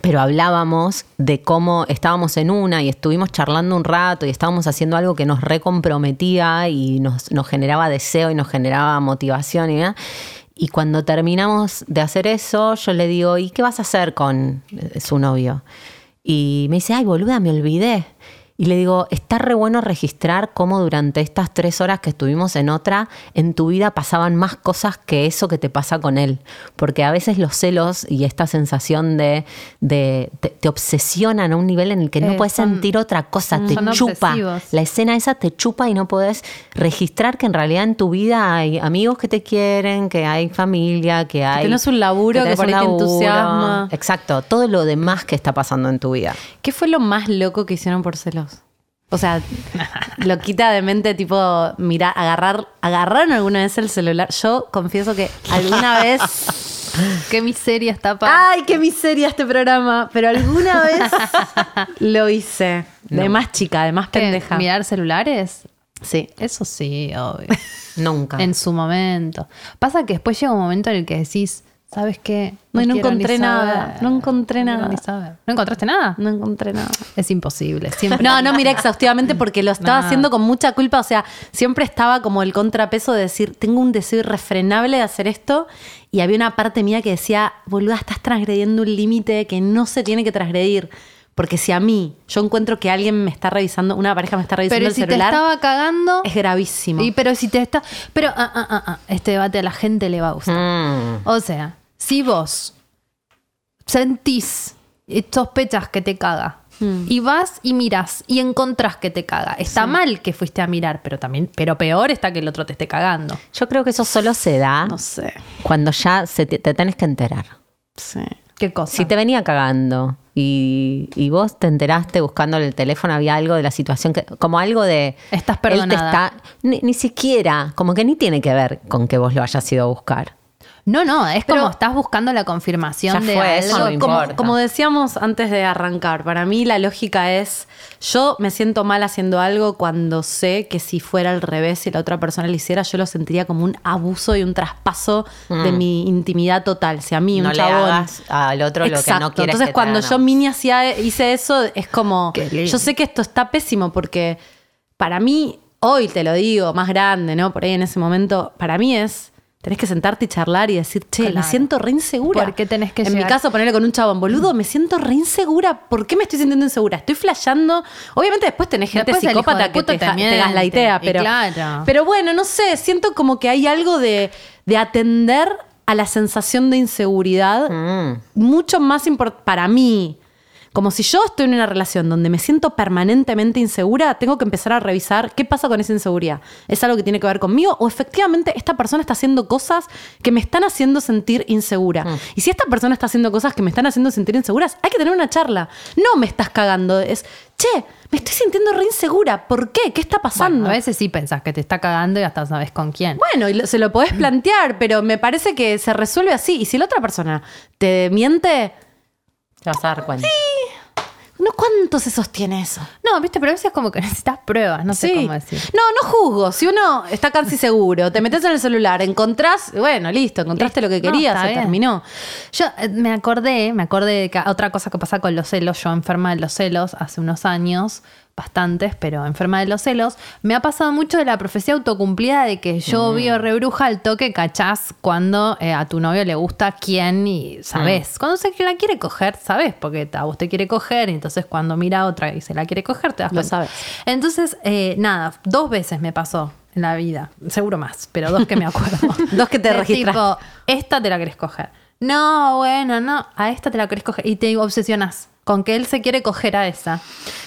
pero hablábamos de cómo estábamos en una y estuvimos charlando un rato y estábamos haciendo algo que nos recomprometía y nos, generaba deseo y nos generaba motivación. Y, y cuando terminamos de hacer eso, yo le digo, ¿y qué vas a hacer con eh, su novio? Y me dice, ay, boluda, me olvidé. Y le digo, está re bueno registrar cómo durante estas tres horas que estuvimos en otra, en tu vida pasaban más cosas que eso que te pasa con él. Porque a veces los celos y esta sensación de, de te, te obsesionan a un nivel en el que no Eh, puedes son- sentir otra cosa, te chupa. obsesivos. La escena esa te chupa y no podés registrar que en realidad en tu vida hay amigos que te quieren, que hay familia, que hay... tenés un laburo que por ahí te entusiasma. Exacto, todo lo demás que está pasando en tu vida. ¿Qué fue lo más loco que hicieron por celos? O sea, lo quita de mente, tipo, mira, agarrar, ¿agarraron alguna vez el celular? Yo confieso que alguna vez. Qué miseria está para. ¡Ay, qué miseria este programa! Pero alguna vez lo hice. De más chica, de más pendeja. ¿Mirar celulares? Sí. Eso sí, obvio. Nunca. en su momento. Pasa que después llega un momento en el que decís, ¿sabes qué? No, no encontré nada, no encontré quiero nada. ni saber. ¿No encontraste nada? No encontré nada. Es imposible. Siempre. No, no miré exhaustivamente porque lo estaba No. haciendo con mucha culpa. O sea, siempre estaba como el contrapeso de decir, tengo un deseo irrefrenable de hacer esto. Y había una parte mía que decía, boluda, estás transgrediendo un límite que no se tiene que transgredir. Porque si a mí, yo encuentro que alguien me está revisando, una pareja me está revisando Pero el si te celular, estaba cagando. es gravísimo. Y pero si te está. Pero ah, ah, ah, ah, este debate a la gente le va a gustar. Mm. O sea, si vos sentís y sospechas que te caga Mm. y vas y miras y encontrás que te caga, está mal que fuiste a mirar, pero también, pero peor está que el otro te esté cagando. Yo creo que eso solo se da no sé. cuando ya se te, te tenés que enterar. Sí. ¿Qué cosa? Si te venía cagando y, y vos te enteraste buscando el teléfono, había algo de la situación, que, como algo de... Estás él te perdonada. está- ni, ni siquiera, como que ni tiene que ver con que vos lo hayas ido a buscar. No, no, es Pero- como estás buscando la confirmación de fue, eso no como, decíamos antes de arrancar, para mí la lógica es, yo me siento mal haciendo algo cuando sé que si fuera al revés, si la otra persona lo hiciera, yo lo sentiría como un abuso y un traspaso de mi intimidad total. Si a mí un Mm. no le chabón... hagas al otro lo que Exacto. no quieres Entonces, que cuando yo mini hacía, hice eso, es como. Yo sé que esto está pésimo porque para mí, hoy te lo digo, más grande, ¿no? Por ahí en ese momento, para mí es. Tenés que sentarte y charlar y decir, che, me siento re insegura. ¿Por qué tenés que En mi caso, ponerle con un chabón, boludo, me siento re insegura. ¿Por qué me estoy sintiendo insegura? Estoy flasheando. Obviamente, después tenés gente Después psicópata que te, te te miente, gaslightea, y pero. claro. Pero bueno, no sé, siento como que hay algo de, de atender a la sensación de inseguridad Mm. mucho más importante para mí. Como si yo estoy en una relación donde me siento permanentemente insegura, tengo que empezar a revisar qué pasa con esa inseguridad. ¿Es algo que tiene que ver conmigo o efectivamente esta persona está haciendo cosas que me están haciendo sentir insegura? Y si esta persona está haciendo cosas que me están haciendo sentir inseguras, hay que tener una charla. No me estás cagando, es, che, me estoy sintiendo re insegura. ¿Por qué? ¿Qué está pasando? Bueno, a veces sí pensás que te está cagando y hasta sabes con quién. Bueno, y lo- se lo podés plantear, pero me parece que se resuelve así. Y si la otra persona te miente, Te vas a dar cuenta. ¿No cuánto se sostiene eso? No, viste, pero a veces como que necesitas pruebas, no sé cómo decir. No, no juzgo. Si uno está casi seguro, te metes en el celular, encontrás, bueno, listo, encontraste lo que querías, se bien. terminó. Yo eh, me acordé, me acordé de que otra cosa que pasa con los celos, yo enferma de los celos hace unos años, bastantes, pero enferma de los celos, me ha pasado mucho de la profecía autocumplida de que yo vio rebruja al toque, cachás, cuando eh, a tu novio le gusta quién y sabés. Cuando sé que la quiere coger, sabés, porque a vos te quiere coger y entonces cuando mira a otra y se la quiere coger, te das cuenta. sabes. Entonces, eh, nada, dos veces me pasó en la vida, seguro más, pero dos que me acuerdo. Dos que te De registraste. Tipo, esta te la querés coger. No, bueno, no, a esta te la querés coger y te obsesionas con que él se quiere coger a esa.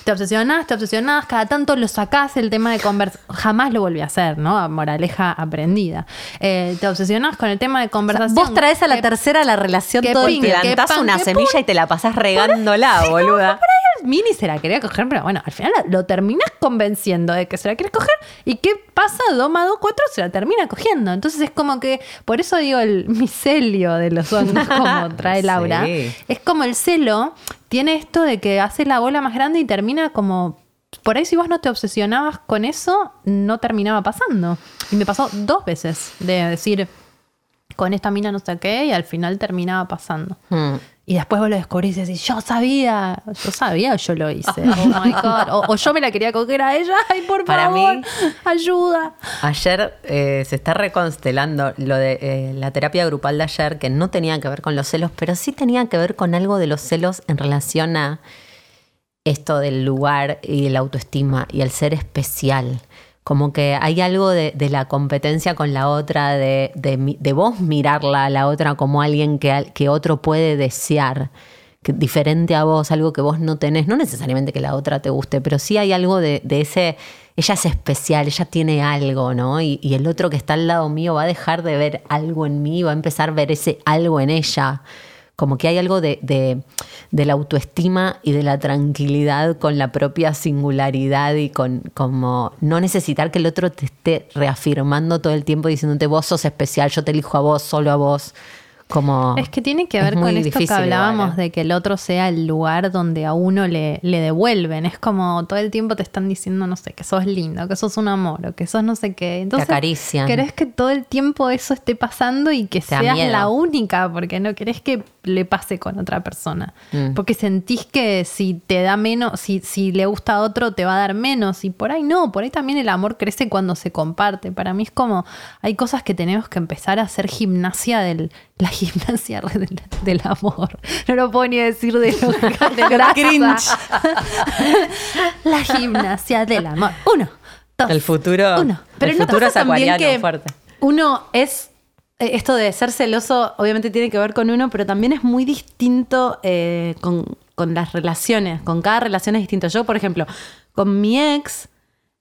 Te obsesionás, te obsesionás, cada tanto lo sacás el tema de conversación. Jamás lo volví a hacer, ¿no? Moraleja aprendida. Eh, te obsesionás con el tema de conversación. Vos traes a la tercera la relación que todo que Plantás pan, una semilla y te la pasás regándola, boluda. Mini se la quería coger, pero bueno, al final lo terminas convenciendo de que se la quiere coger. ¿Y qué pasa? 2 más 2, 4, se la termina cogiendo. Entonces es como que, por eso digo el micelio de los hongos, como trae Laura. Sí. Es como el celo, tiene esto de que hace la bola más grande y termina como. Por ahí, si vos no te obsesionabas con eso, no terminaba pasando. Y me pasó dos veces de decir, con esta mina no sé qué, y al final terminaba pasando. Hmm. Y después vos lo descubrís y decís, yo sabía, yo sabía yo lo hice. Oh my God. O, o yo me la quería coger a ella. Ay, por Para favor, mí- ayuda. Ayer eh, se está reconstelando lo de eh, la terapia grupal de ayer, que no tenía que ver con los celos, pero sí tenía que ver con algo de los celos en relación a esto del lugar y la autoestima y el ser especial. Como que hay algo de, la competencia con la otra, de, de de vos mirarla a la otra como alguien que, que otro puede desear, que, diferente a vos, algo que vos no tenés. No necesariamente que la otra te guste, pero sí hay algo de, de ese, ella es especial, ella tiene algo, ¿no? Y, y el otro que está al lado mío va a dejar de ver algo en mí, va a empezar a ver ese algo en ella. Como que hay algo de, de- de la autoestima y de la tranquilidad con la propia singularidad y con como no necesitar que el otro te esté reafirmando todo el tiempo diciéndote vos sos especial, yo te elijo a vos, solo a vos. Como Es que tiene que ver con esto que hablábamos igual, ¿eh? de que el otro sea el lugar donde a uno le, le devuelven. Es como todo el tiempo te están diciendo, no sé, que sos lindo, que sos un amor, o que sos no sé qué. Entonces, acarician. Querés que todo el tiempo eso esté pasando y que Te seas la única, porque no querés que le pase con otra persona. Mm. Porque sentís que si te da menos, si, si le gusta a otro, te va a dar menos. Y por ahí no, por ahí también el amor crece cuando se comparte. Para mí es como, hay cosas que tenemos que empezar a hacer gimnasia del, la gimnasia del, del amor. No lo puedo ni decir de lo grasa. la gimnasia del amor. Uno, dos, El futuro- uno. Pero el ¿no futuro es también que fuerte. uno es esto de ser celoso obviamente tiene que ver con uno, pero también es muy distinto eh, con, con las relaciones. Con cada relación es distinto. Yo, por ejemplo, con mi ex,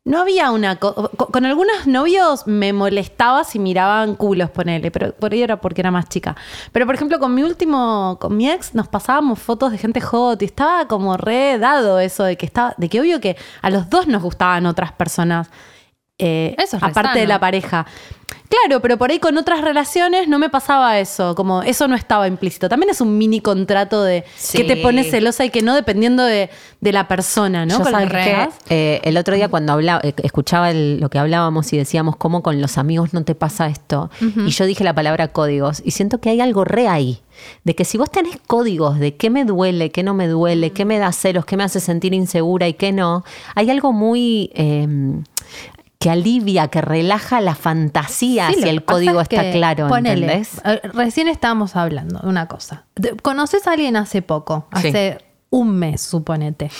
no había una... co- co- con, algunos novios me molestaba si miraban culos, ponele, pero por ahí era porque era más chica. Pero, por ejemplo, con mi último, con mi ex, nos pasábamos fotos de gente hot y estaba como re dado eso de que estaba, de que obvio que a los dos nos gustaban otras personas. Eh, Eso es aparte de la pareja. Claro, pero por ahí con otras relaciones no me pasaba eso, como eso no estaba implícito. También es un mini contrato de Sí. que te pone celosa y que no dependiendo de, de la persona, ¿no? Yo Con la que. Eh, el otro día cuando hablaba, eh, escuchaba el- lo que hablábamos y decíamos cómo con los amigos no te pasa esto. Y yo dije la palabra códigos y siento que hay algo re ahí. De que si vos tenés códigos de qué me duele, qué no me duele, qué me da celos, qué me hace sentir insegura y qué no, hay algo muy... eh, que alivia, que relaja la fantasía Sí, si el código es está claro, ponele, ¿entendés? Recién estábamos hablando de una cosa. ¿Conoces a alguien hace poco? Sí. Hace un mes, suponete.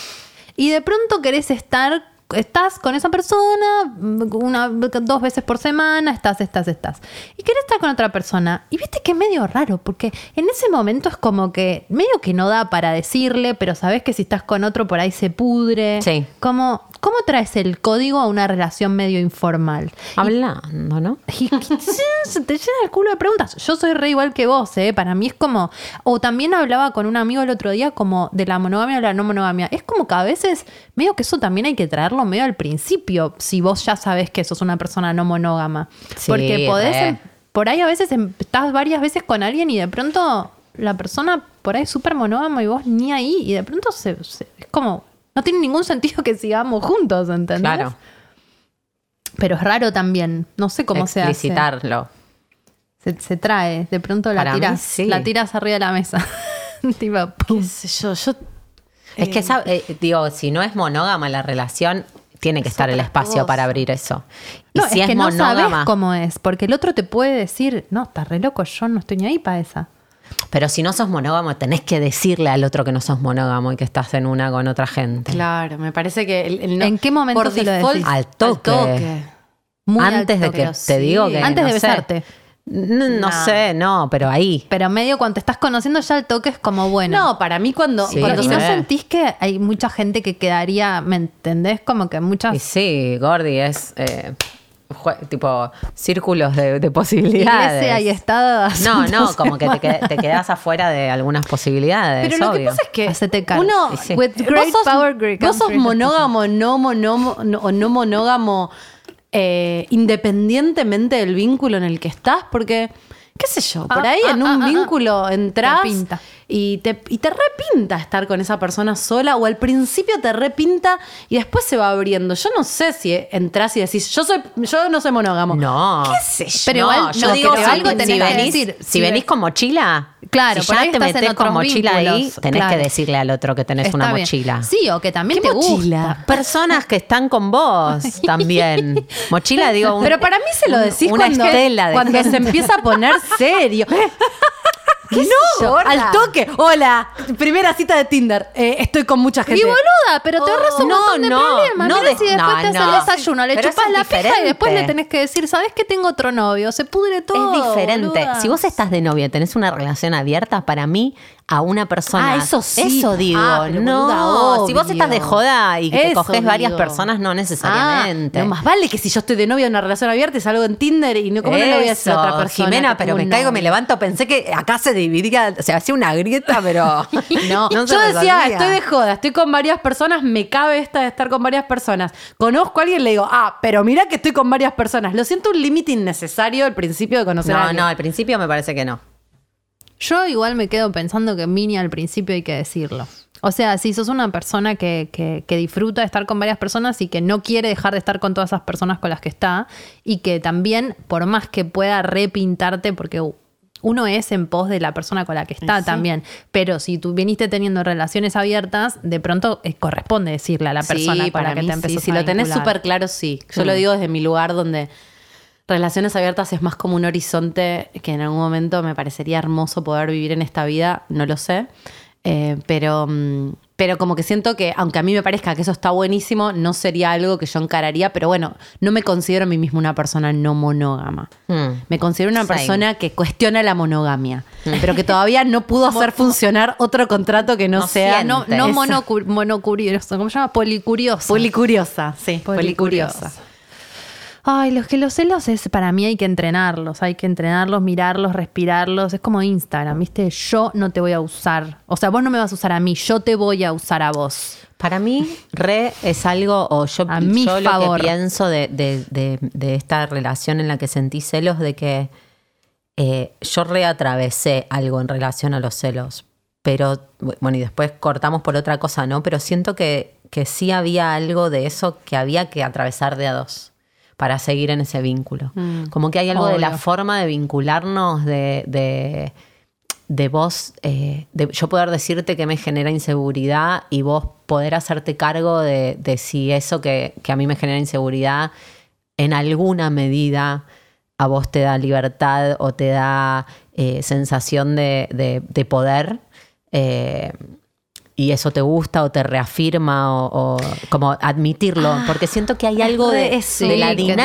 Y de pronto querés estar, estás con esa persona una, dos veces por semana, estás, estás, estás. Y querés estar con otra persona. Y viste que es medio raro, porque en ese momento es como que medio que no da para decirle, pero sabes que si estás con otro por ahí se pudre. Sí. Como, ¿Cómo traes el código a una relación medio informal? Hablando, ¿no? Y se te llena el culo de preguntas. Yo soy re igual que vos, ¿eh? Para mí es como. O también hablaba con un amigo el otro día como de la monogamia o la no monogamia. Es como que a veces, medio que eso también hay que traerlo medio al principio, si vos ya sabés que sos una persona no monógama. Sí, Porque podés. em- por ahí a veces em- estás varias veces con alguien y de pronto la persona por ahí es súper monógama y vos ni ahí. Y de pronto se, se- es como. No tiene ningún sentido que sigamos juntos, ¿entendés? Claro. Pero es raro también. No sé cómo se hace. Explicitarlo. Se, se trae, de pronto la Para mí, tiras, sí. la tiras arriba de la mesa. tipo. ¿Qué sé yo? Yo Es que, sab- eh, digo, si no es monógama la relación, tiene que estar el espacio para abrir eso. Y No, si es es, que no sabes cómo es, porque el otro te puede decir, no, estás re loco, yo no estoy ni ahí para esa. pero si no sos monógamo, tenés que decirle al otro que no sos monógamo y que estás en una con otra gente. Claro, me parece que el, el no- ¿En qué momento por se lo decís? Al toque. Muy Antes de que te sí. digo que Antes no de sé, besarte. No, no No. sé, no, pero ahí. Pero medio cuando te estás conociendo ya el toque es como bueno. No, para mí cuando, Sí, cuando ¿Y no sentís que hay mucha gente que quedaría, ¿me entendés? Como que muchas Y sí, Gordy es eh, tipo círculos de, de posibilidades. iglesia y estado. No, no, como que te, te quedas afuera de algunas posibilidades. Pero lo que obvio. pasa es que Hacete uno, sí. With vos great sos, power, great vos sos great monógamo, no monógamo, no, o no monógamo, eh, independientemente del vínculo en el que estás, porque, qué sé yo, por Ah, ahí ah, en ah, un vínculo entras. Y te, y te repinta estar con esa persona sola, o al principio te repinta y después se va abriendo. Yo no sé si entras y decís, yo soy, yo no soy monógamo. No. ¿Qué sé yo? Pero No, igual, yo no, digo, si, algo si tenés que decir. si Si venís ve- con mochila, Claro, si por ya ahí te metés con mochila ahí, tenés claro. que decirle al otro que tenés Está una bien. mochila. Sí, o que también ¿Qué te mochila? gusta. Personas que están con vos también. Mochila, digo, un- Pero para mí se lo decís una cuando, de cuando se empieza a poner serio. ¿Qué No, gorda. al toque. Hola, primera cita de Tinder. Eh, estoy con mucha gente. Y boluda, pero te ahorras un No, montón de no, problemas. no Mirá de- si después no, te haces el desayuno, le Pero chupas es la pija y después le tenés que decir, ¿sabes que tengo otro novio? Se pudre todo. Es diferente. boluda. Si vos estás de novia, tenés una relación abierta, para mí, a una persona. Ah, eso sí. Eso digo. Ah, pero no. boluda, si vos estás de joda y que te coges varias digo. personas, no necesariamente. Ah, no, más vale que si yo estoy de novia en una relación abierta y salgo en Tinder y no, ¿cómo no le voy a a otra persona? Jimena, pero me caigo, me levanto. Pensé que acá se dividía, se hacía una grieta, pero. No, se yo decía, estoy de joda, estoy con varias personas, me cabe esta de estar con varias personas. Conozco a alguien, le digo, ah, pero mira que estoy con varias personas. Lo siento un límite innecesario al principio de conocer a No, alguien. no, al principio me parece que no. Yo igual me quedo pensando que mini al principio hay que decirlo. O sea, si sos una persona que, que- que disfruta de estar con varias personas y que no quiere dejar de estar con todas esas personas con las que está, y que también, por más que pueda repintarte, porque uno es en pos de la persona con la que está Sí. también, pero si tú viniste teniendo relaciones abiertas, de pronto eh, corresponde decirle a la persona sí, para que mí te sí. empezás Si a lo tenés súper claro, sí. Yo lo digo desde mi lugar donde relaciones abiertas es más como un horizonte que en algún momento me parecería hermoso poder vivir en esta vida, no lo sé. Eh, pero, mm, pero como que siento que, aunque a mí me parezca que eso está buenísimo, no sería algo que yo encararía. Pero bueno, no me considero a mí misma una persona no monógama. Hmm. Me considero una Same. persona que cuestiona la monogamia, pero que todavía no pudo hacer funcionar otro contrato que no, No sea siente. No, monocurioso, ¿cómo se llama? Policurioso. Policuriosa, sí, Policuriosa. policuriosa. Ay, los que los celos es para mí hay que entrenarlos, hay que entrenarlos, mirarlos, respirarlos. Es como Instagram, ¿viste? Yo no te voy a usar. O sea, vos no me vas a usar a mí, yo te voy a usar a vos. Para mí, re es algo, o yo, A mi yo lo favor. que pienso de, de- de- de esta relación en la que sentí celos, de que eh, yo reatravesé algo en relación a los celos. Pero, bueno, y después cortamos por otra cosa, ¿no? Pero siento que, que sí había algo de eso que había que atravesar de a dos para seguir en ese vínculo. Mm. Como que hay algo de la forma de vincularnos, de, de, de vos, eh, de yo poder decirte que me genera inseguridad y vos poder hacerte cargo de, de si eso que, que a mí me genera inseguridad en alguna medida a vos te da libertad o te da eh, sensación de, de- de poder. eh, y eso te gusta o te reafirma o, o como admitirlo, porque siento que hay algo de, re eso. de la Sí, de querer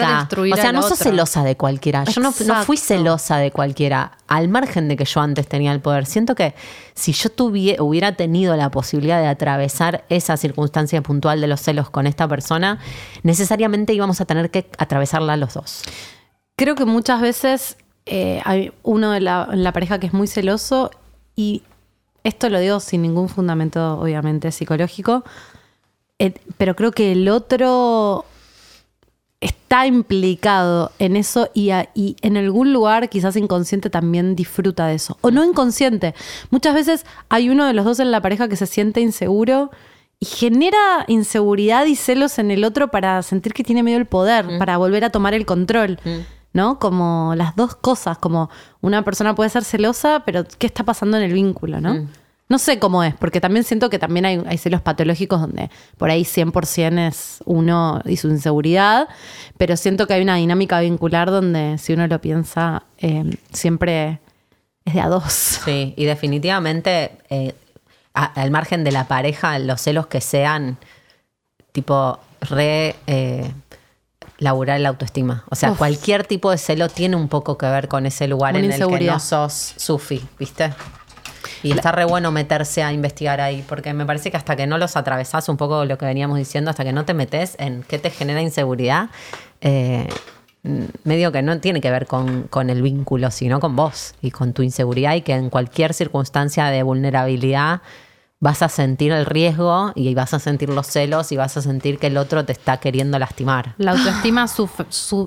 dinámica. O sea, no sos otro. celosa de cualquiera. Yo no, no fui celosa de cualquiera, al margen de que yo antes tenía el poder. Siento que si yo tuvie- hubiera tenido la posibilidad de atravesar esa circunstancia puntual de los celos con esta persona, necesariamente íbamos a tener que atravesarla los dos. Creo que muchas veces eh, hay uno de la, en la pareja que es muy celoso y esto lo digo sin ningún fundamento, obviamente, psicológico, eh, pero creo que el otro está implicado en eso y, a- y en algún lugar, quizás inconsciente, también disfruta de eso. O no inconsciente. Muchas veces hay uno de los dos en la pareja que se siente inseguro y genera inseguridad y celos en el otro para sentir que tiene medio el poder, para volver a tomar el control. ¿No? Como las dos cosas, como una persona puede ser celosa, pero ¿qué está pasando en el vínculo, no? No sé cómo es, porque también siento que también hay, hay celos patológicos donde por ahí 100% es uno y su inseguridad, pero siento que hay una dinámica vincular donde si uno lo piensa, eh, siempre es de a dos. Sí, y definitivamente, eh, a- al margen de la pareja, los celos que sean, tipo, re. eh, laburar la autoestima. O sea, Uf. cualquier tipo de celo tiene un poco que ver con ese lugar Una en el que no sos sufi, ¿viste? Y está re bueno meterse a investigar ahí, porque me parece que hasta que no los atravesás, un poco lo que veníamos diciendo, hasta que no te metes en qué te genera inseguridad, eh, medio que no tiene que ver con, con el vínculo, sino con vos y con tu inseguridad y que en cualquier circunstancia de vulnerabilidad vas a sentir el riesgo y vas a sentir los celos y vas a sentir que el otro te está queriendo lastimar. La autoestima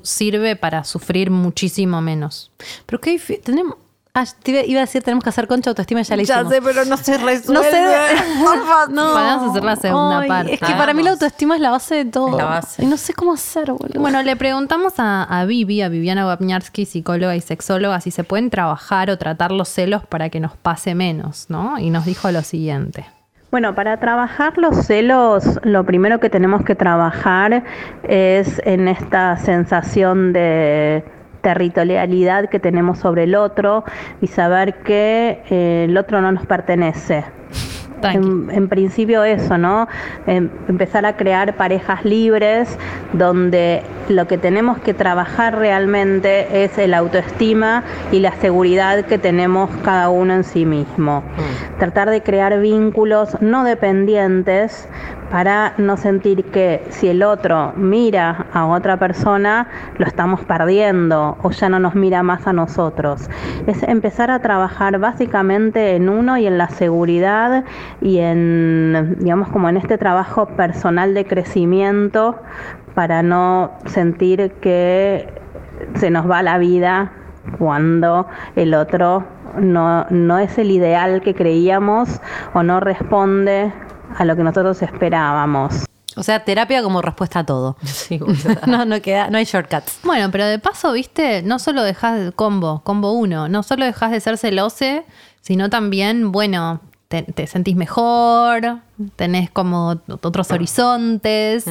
sirve para sufrir muchísimo menos. Pero qué difícil. Tenemos. Ah, te iba- a decir, tenemos que hacer concha autoestima, ya la hicimos. pero no se resuelve. No sé. no. Podemos hacer la segunda Ay, parte. Es que para mí la autoestima es la base de todo. Es la base. Y no sé cómo hacer, boludo. Bueno, le preguntamos a, a Vivi, a Viviana Wapniarski, psicóloga y sexóloga, si se pueden trabajar o tratar los celos para que nos pase menos, ¿no? Y nos dijo lo siguiente. Bueno, para trabajar los celos, lo primero que tenemos que trabajar es en esta sensación de territorialidad que tenemos sobre el otro y saber que eh, el otro no nos pertenece. En, en principio eso, ¿no? Em- empezar a crear parejas libres donde lo que tenemos que trabajar realmente es el autoestima y la seguridad que tenemos cada uno en sí mismo. Tratar de crear vínculos no dependientes para no sentir que si el otro mira a otra persona, lo estamos perdiendo o ya no nos mira más a nosotros. Es empezar a trabajar básicamente en uno y en la seguridad y en, digamos, como en este trabajo personal de crecimiento para no sentir que se nos va la vida cuando el otro no, no es el ideal que creíamos o no responde a lo que nosotros esperábamos. O sea, terapia como respuesta a todo. Sí, no, no queda, no hay shortcuts. Bueno, pero de paso, viste, no solo dejas el combo, combo uno, no solo dejas de ser celose, sino también, bueno, te, te sentís mejor, tenés como otros horizontes.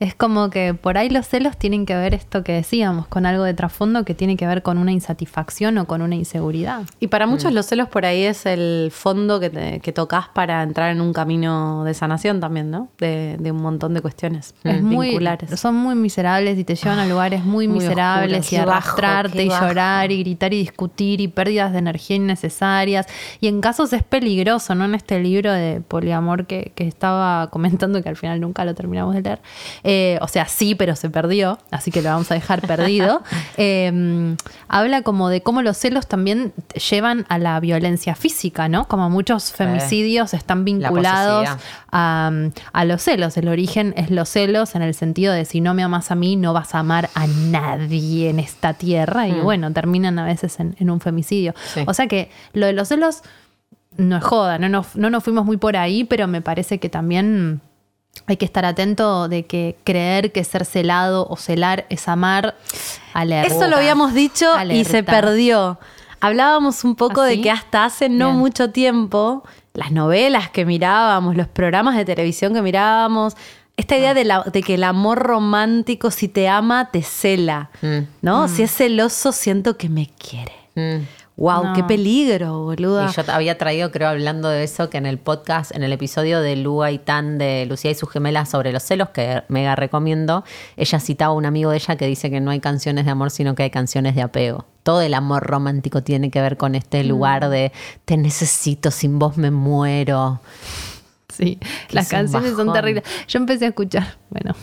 Es como que por ahí los celos tienen que ver esto que decíamos, con algo de trasfondo que tiene que ver con una insatisfacción o con una inseguridad. Y para muchos los celos por ahí es el fondo que, te- que tocas para entrar en un camino de sanación también, ¿no? De, de un montón de cuestiones Es muy, vinculares. son muy miserables y te llevan a lugares muy, muy miserables oscuros. y bajo, arrastrarte y llorar y gritar y discutir y pérdidas de energía innecesarias. Y en casos es peligroso, ¿no? En este libro de poliamor que, que estaba comentando, que al final nunca lo terminamos de leer. Eh, o sea, sí, pero se perdió, así que lo vamos a dejar perdido. Eh, habla como de cómo los celos también llevan a la violencia física, ¿no? Como muchos femicidios están vinculados a, a los celos. El origen es los celos en el sentido de si no me amas a mí, no vas a amar a nadie en esta tierra. Y bueno, terminan a veces en, en un femicidio. Sí. O sea que lo de los celos no es joda, no nos, no nos fuimos muy por ahí, pero me parece que también hay que estar atento de que creer que ser celado o celar es amar. Alerta. Eso lo habíamos dicho y se perdió. Hablábamos un poco ¿Ah, de sí? que hasta hace no Bien. mucho tiempo, las novelas que mirábamos, los programas de televisión que mirábamos, esta Ah. idea de, la- de que el amor romántico, si te ama, te cela. Mm. ¿No? Si es celoso, siento que me quiere. Mm. Wow, No. qué peligro, boluda. Y yo te había traído, creo, hablando de eso, que en el podcast, en el episodio de Lua y Tan de Lucía y sus gemelas sobre los celos, que mega recomiendo, ella citaba a un amigo de ella que dice que no hay canciones de amor, sino que hay canciones de apego. Todo el amor romántico tiene que ver con este lugar de te necesito, sin vos me muero. Sí, las canciones son terribles. Yo empecé a escuchar, bueno,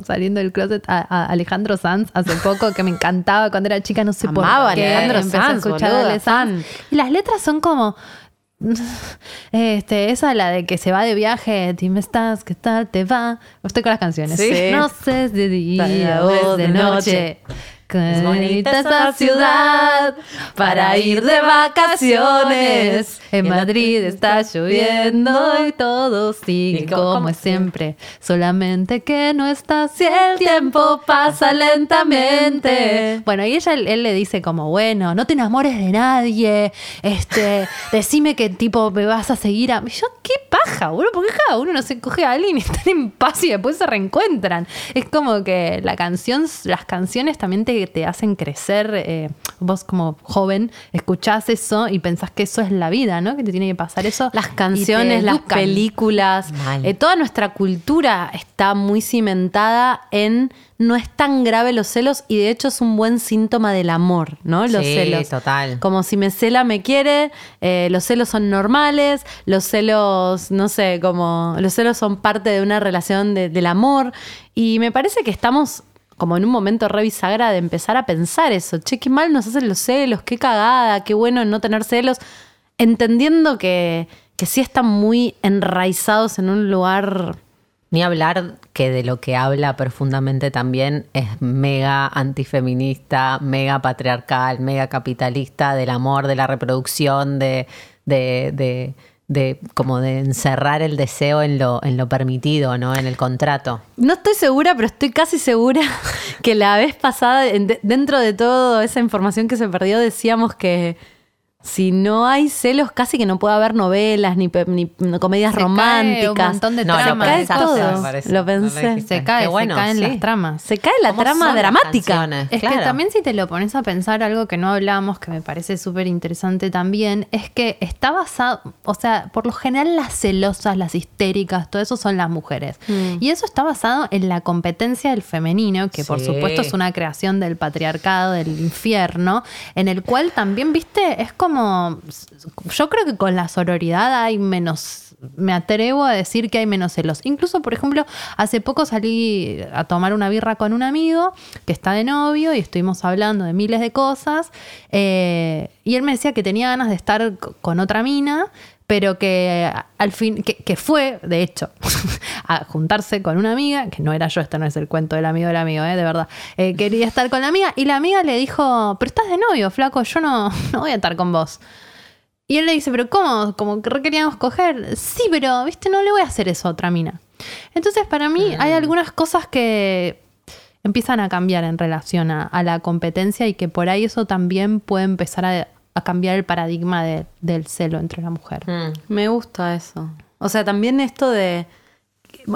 saliendo del closet, a, a Alejandro Sanz hace poco, que me encantaba cuando era chica, no sé por Amaba qué. Alejandro empecé a Sanz, a Sanz. Y las letras son como... Este, esa la de que se va de viaje, dime estás, ¿qué tal te va? Estoy con las canciones. Sí. No sé de día o de noche. Es bonita esa ciudad para ir de vacaciones. En Madrid está lloviendo y todo sigue ¿Y cómo- como siempre. Solamente que no está si el tiempo pasa lentamente. Bueno, y ella, él le dice como, bueno, no te enamores de nadie. Este, decime que tipo me vas a seguir a. Y yo, qué paja, boludo, porque cada uno no se coge a alguien y están en paz y después se reencuentran. Es como que la canción, las canciones también te, te hacen crecer. eh, vos como joven escuchás eso y pensás que eso es la vida, ¿no? Que te tiene que pasar eso. Las canciones, las películas, eh, toda nuestra cultura está muy cimentada en no es tan grave los celos y de hecho es un buen síntoma del amor, ¿no? Los Sí, celos. total. Como si me cela, me quiere, eh, los celos son normales, los celos, no sé, como los celos son parte de una relación de- del amor y me parece que estamos como en un momento re bisagra de empezar a pensar eso. Che, qué mal nos hacen los celos, qué cagada, qué bueno no tener celos, entendiendo que, que sí están muy enraizados en un lugar... Ni hablar que de lo que habla profundamente también es mega antifeminista, mega patriarcal, mega capitalista, del amor, de la reproducción, de, de, de- de como de encerrar el deseo en lo, en lo permitido, ¿no? En el contrato. No estoy segura, pero estoy casi segura que la vez pasada, en- de- dentro de toda esa información que se perdió, decíamos que si no hay celos, casi que no puede haber novelas ni, ni comedias Se cae románticas. un montón de No, lo tramas. cae pensaste, todo. parece. Lo No pensé. dijiste. Se cae, bueno, se caen sí. las tramas. Se cae la ¿Cómo trama dramática. Es Claro. que también si te lo pones a pensar algo que no hablamos, que me parece súper interesante también, es que está basado, o sea, por lo general las celosas, las histéricas, todo eso son las mujeres. Y eso está basado en la competencia del femenino, que por Sí. supuesto es una creación del patriarcado, del infierno, en el cual también, viste, es como, yo creo que con la sororidad hay menos me atrevo a decir que hay menos celos. Incluso, por ejemplo, hace poco salí a tomar una birra con un amigo que está de novio y estuvimos hablando de miles de cosas. eh, y él me decía que tenía ganas de estar con otra mina, pero que al fin, que, que fue, de hecho, a juntarse con una amiga, que no era yo, este no es el cuento del amigo del amigo, eh, de verdad. Eh, quería estar con la amiga y la amiga le dijo, pero estás de novio, flaco, yo no, no voy a estar con vos. Y él le dice, pero ¿cómo? Como que queríamos coger. Sí, pero, viste, no le voy a hacer eso a otra mina. Entonces, para mí hay algunas cosas que empiezan a cambiar en relación a, a la competencia y que por ahí eso también puede empezar a, a cambiar el paradigma de- del celo entre la mujer. Mm. Me gusta eso. O sea, también esto de.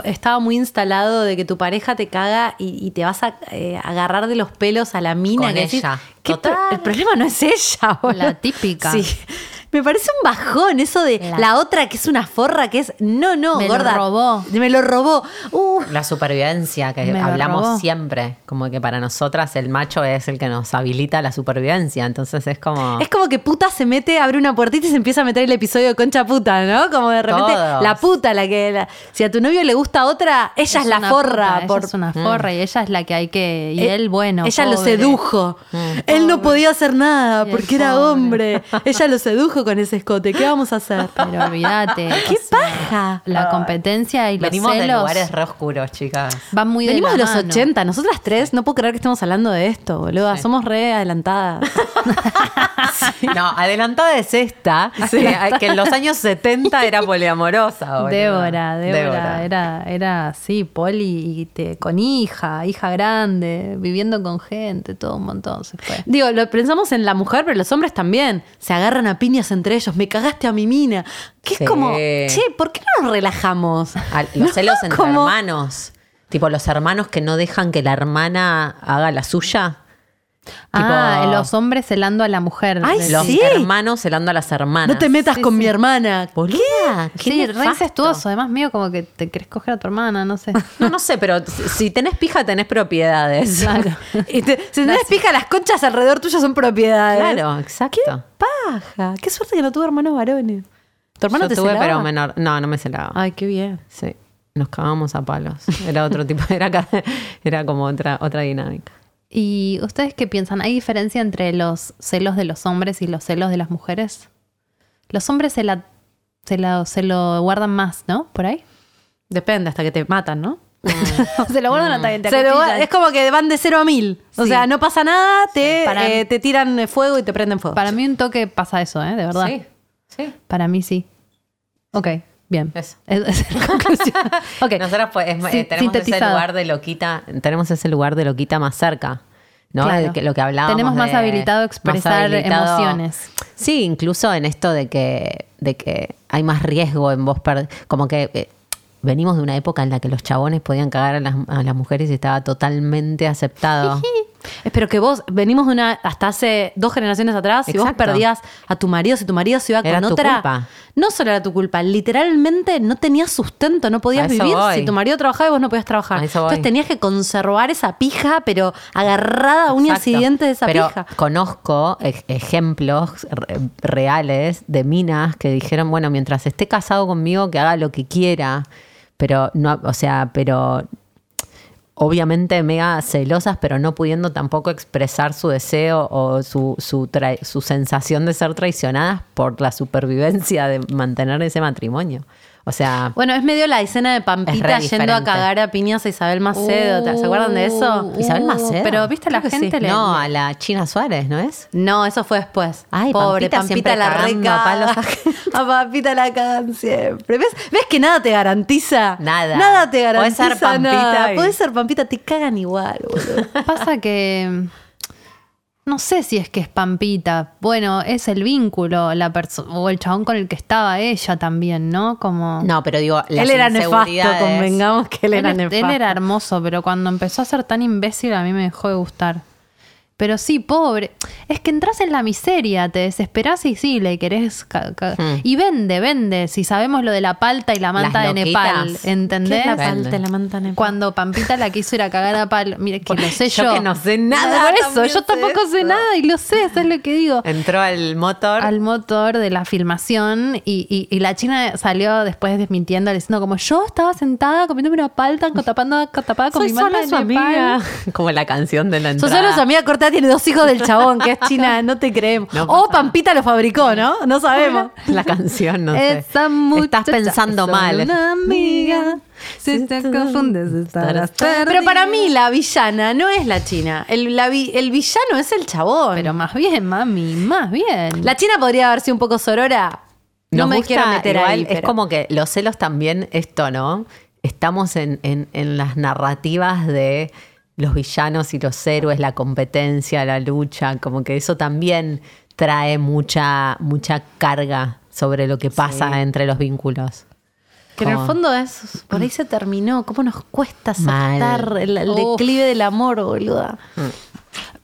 Estaba muy instalado de que tu pareja te caga y, y te vas a eh, agarrar de los pelos a la mina. Con que decís, ella. "¿Qué Total. pro- el problema no es ella, boludo". La típica. Sí. Me parece un bajón eso de la, La- otra que es una forra que es. No, no, Me lo gorda. robó. Me lo robó. Uh, La supervivencia que Me lo hablamos siempre, como que para nosotras el macho es el que nos habilita la supervivencia, entonces es como... Es como que puta se mete, abre una puertita y se empieza a meter el episodio de concha puta, ¿no? Como de repente Todos. la puta, la que. la- si a tu novio le gusta otra, ella es, la forra. puta, por, Ella es una forra y ella es la que hay que. Y Eh, él, bueno. Ella lo sedujo. Él no podía hacer nada porque era hombre. Ella lo sedujo con ese escote. ¿Qué vamos a hacer? Pero olvídate. ¡Qué o sea, paja! La competencia y los Venimos de lugares re oscuros, chicas. van muy Venimos de de, los mano. 80. Nosotras tres, no puedo creer que estemos hablando de esto, boluda. Somos re adelantadas. No, adelantada es esta, que, que en los años 70 era poliamorosa. boluda. Débora, Débora, era, era así, poli y te- con hija, hija grande, viviendo con gente, todo un montón se fue. Digo, lo pensamos en la mujer, pero los hombres también. Se agarran a piñas entre ellos. Me cagaste a mi mina. Que Sí. es como, che, ¿por qué no nos relajamos? Al- No, los celos entre como- hermanos. Tipo, los hermanos que no dejan que la hermana haga la suya. Ah, Tipo, los hombres celando a la mujer. Ay, Los Sí. hermanos celando a las hermanas. No te metas Sí, con sí. mi hermana. Boluda, qué Sí, re incestuoso. Además, mío, como que te querés coger a tu hermana, no sé. No, no sé, pero si tenés pija, tenés propiedades. Claro. Y te- si tenés pija, las conchas alrededor tuyo son propiedades. Claro, exacto. Paja. Qué suerte que no tuve hermanos varones. ¿Tu hermano Yo te tuve, celaba? pero menor. No, no me celaba. Ay, qué bien. Sí, nos cagábamos a palos. Era otro tipo, era, era como otra, otra dinámica. ¿Y ustedes qué piensan? ¿Hay diferencia entre los celos de los hombres y los celos de las mujeres? Los hombres se, la, se, la- se lo guardan más, ¿no? Por ahí. Depende, hasta que te matan, ¿no? se lo guardan hasta que te lo- es como que van de cero a mil. O Sí. sea, no pasa nada, te, Para- eh, te tiran fuego y te prenden fuego. Para mí un toque pasa eso, ¿eh? De verdad. Sí, sí. Para mí sí. Ok, bien. Eso. Es, es la conclusión. Ok. Nosotras pues, es- Sí, eh, tenemos ese lugar de loquita, tenemos ese lugar de loquita más cerca. ¿no? Claro. De que- lo que hablábamos. Tenemos más de- habilitado más expresar habilitado- emociones. Sí, incluso en esto de que, de que hay más riesgo en vos como que eh, venimos de una época en la que los chabones podían cagar a las, a las mujeres y estaba totalmente aceptado. Pero que vos, venimos de una, hasta hace dos generaciones atrás, si vos perdías a tu marido, si tu marido se iba Era con tu otra, culpa. no solo era tu culpa, literalmente no tenías sustento, no podías vivir voy. si tu marido trabajaba y vos no podías trabajar. Entonces tenías que conservar esa pija, pero agarrada a uñas y dientes de esa Pero pija. conozco ej- ejemplos re- reales de minas que dijeron, bueno, mientras esté casado conmigo, que haga lo que quiera, pero no, o sea, pero obviamente mega celosas, pero no pudiendo tampoco expresar su deseo o su, su, su sensación de ser traicionadas por la supervivencia de mantener ese matrimonio. O sea, Bueno, es medio la escena de Pampita yendo a cagar a piñas a Isabel Macedo. ¿te- ¿Se acuerdan de eso? Uh, Isabel Macedo. Pero viste, la Creo que gente sí. le. no, a la China Suárez, ¿no es? No, eso fue después. Ay, Pobre Pampita Pampita, siempre la a reca. ajenos. A Pampita la cagan siempre. ¿Ves? ¿Ves que nada te garantiza? Nada. Nada te garantiza. ser Pampita Podés ser Pampita, te cagan igual, boludo. Pasa que. No sé si es que es Pampita. Bueno, es el vínculo, la perso- o el chabón con el que estaba ella también, ¿no? Como. No, pero digo, las él era nefasto, convengamos que él él, era nefasto. él era hermoso, pero cuando empezó a ser tan imbécil a mí me dejó de gustar. Pero sí, pobre. Es que entras en la miseria, te desesperás y sí, le querés. Hmm. Y vende, vende. Si sabemos lo de la palta y la manta Las de Nepal. ¿entendés? ¿Qué es la palta y la manta Nepal? Cuando Pampita la quiso ir a cagar a palo. Mire, que lo sé yo. Yo que no sé nada, Por eso, yo tampoco sé eso. nada y lo sé, eso es lo que digo. Entró al motor. Al motor de la filmación y, y- y la china salió después desmintiendo, diciendo como yo estaba sentada comiéndome una palta tapando, tapada con Soy mi manta solo de su Nepal. amiga. Como la canción de la entrada. solo su amiga tiene dos hijos del chabón, que es China, no te creemos. No o Pampita lo fabricó, ¿no? No sabemos. La canción, no sé. Estás pensando mal. Una amiga. Si te confundes, estarás Pero para mí la villana no es la China. El, la vi- el villano es el chabón. Pero más bien, mami, más bien. la China podría haber sido un poco sorora. No Nos me gusta quiero meter igual, ahí. Es pero- como que los celos también, esto, ¿no? Estamos en, en- en las narrativas de los villanos y los héroes, la competencia, la lucha, como que eso también trae mucha, mucha carga sobre lo que pasa entre los vínculos. Que en el fondo es, por ahí se terminó. ¿Cómo nos cuesta aceptar el, el Uf. declive del amor, boluda?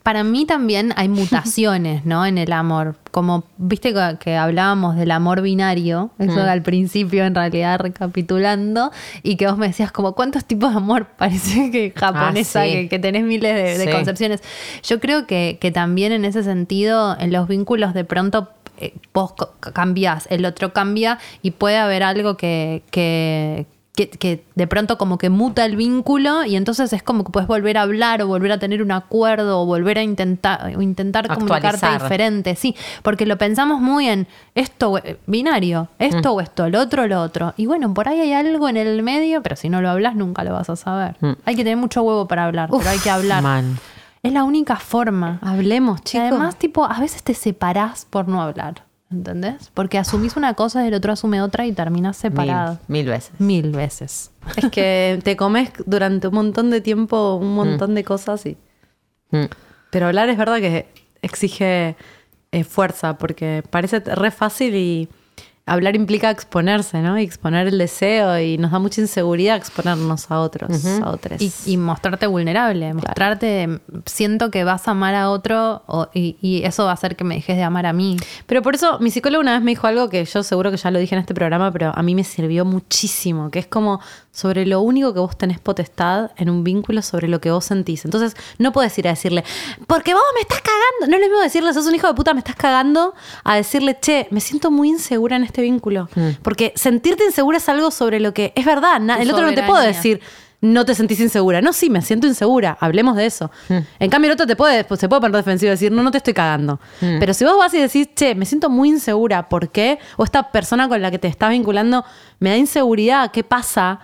Para mí también hay mutaciones, ¿no? En el amor. Como, viste que, que hablábamos del amor binario, eso Mm. al principio, en realidad, recapitulando, y que vos me decías como, ¿cuántos tipos de amor? Parece que japonesa, Ah, sí. que, que tenés miles de, concepciones. Yo creo que, que también en ese sentido, en los vínculos de pronto eh, vos cambiás, el otro cambia, y puede haber algo que... que que, que de pronto como que muta el vínculo y entonces es como que puedes volver a hablar o volver a tener un acuerdo o volver a intentar o intentar comunicarte diferente, sí, porque lo pensamos muy en esto eh, binario, esto o esto, lo otro lo otro. Y bueno, por ahí hay algo en el medio, pero si no lo hablas nunca lo vas a saber. Mm. Hay que tener mucho huevo para hablar, pero hay que hablar. Man. Es la única forma. Hablemos, Y chicos. además, tipo, a veces te separás por no hablar, ¿entendés? Porque asumís una cosa y el otro asume otra y terminás Mil, separado. mil veces. Mil veces. Es que te comes durante un montón de tiempo un montón de cosas y... Mm. Pero hablar es verdad que exige eh, fuerza, porque parece re fácil y hablar implica exponerse, ¿no? Y exponer el deseo y nos da mucha inseguridad exponernos a otros, a otros. Y, y mostrarte vulnerable, mostrarte, siento que vas a amar a otro o- y, y eso va a hacer que me dejes de amar a mí. Pero por eso mi psicóloga una vez me dijo algo que yo seguro que ya lo dije en este programa, pero a mí me sirvió muchísimo, que es como sobre lo único que vos tenés potestad en un vínculo sobre lo que vos sentís. Entonces no puedes ir a decirle, porque vos me estás cagando. No es lo mismo decirle, sos un hijo de puta, me estás cagando, a decirle, che, me siento muy insegura en este vínculo. Porque sentirte insegura es algo sobre lo que es verdad. el otro no te puedo soberanía. decir, no te sentís insegura. No, sí, me siento insegura. Hablemos de eso. En cambio, el otro te puede, pues, se puede poner defensivo y decir, no, no te estoy cagando. Pero si vos vas y decís, che, me siento muy insegura, ¿por qué? O esta persona con la que te estás vinculando me da inseguridad, ¿qué pasa?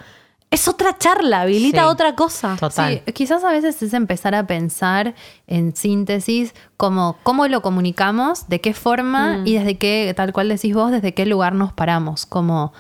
Es otra charla, habilita Sí. otra cosa. Total. Sí, quizás a veces es empezar a pensar en síntesis como cómo lo comunicamos, de qué forma y desde qué, tal cual decís vos, desde qué lugar nos paramos. Como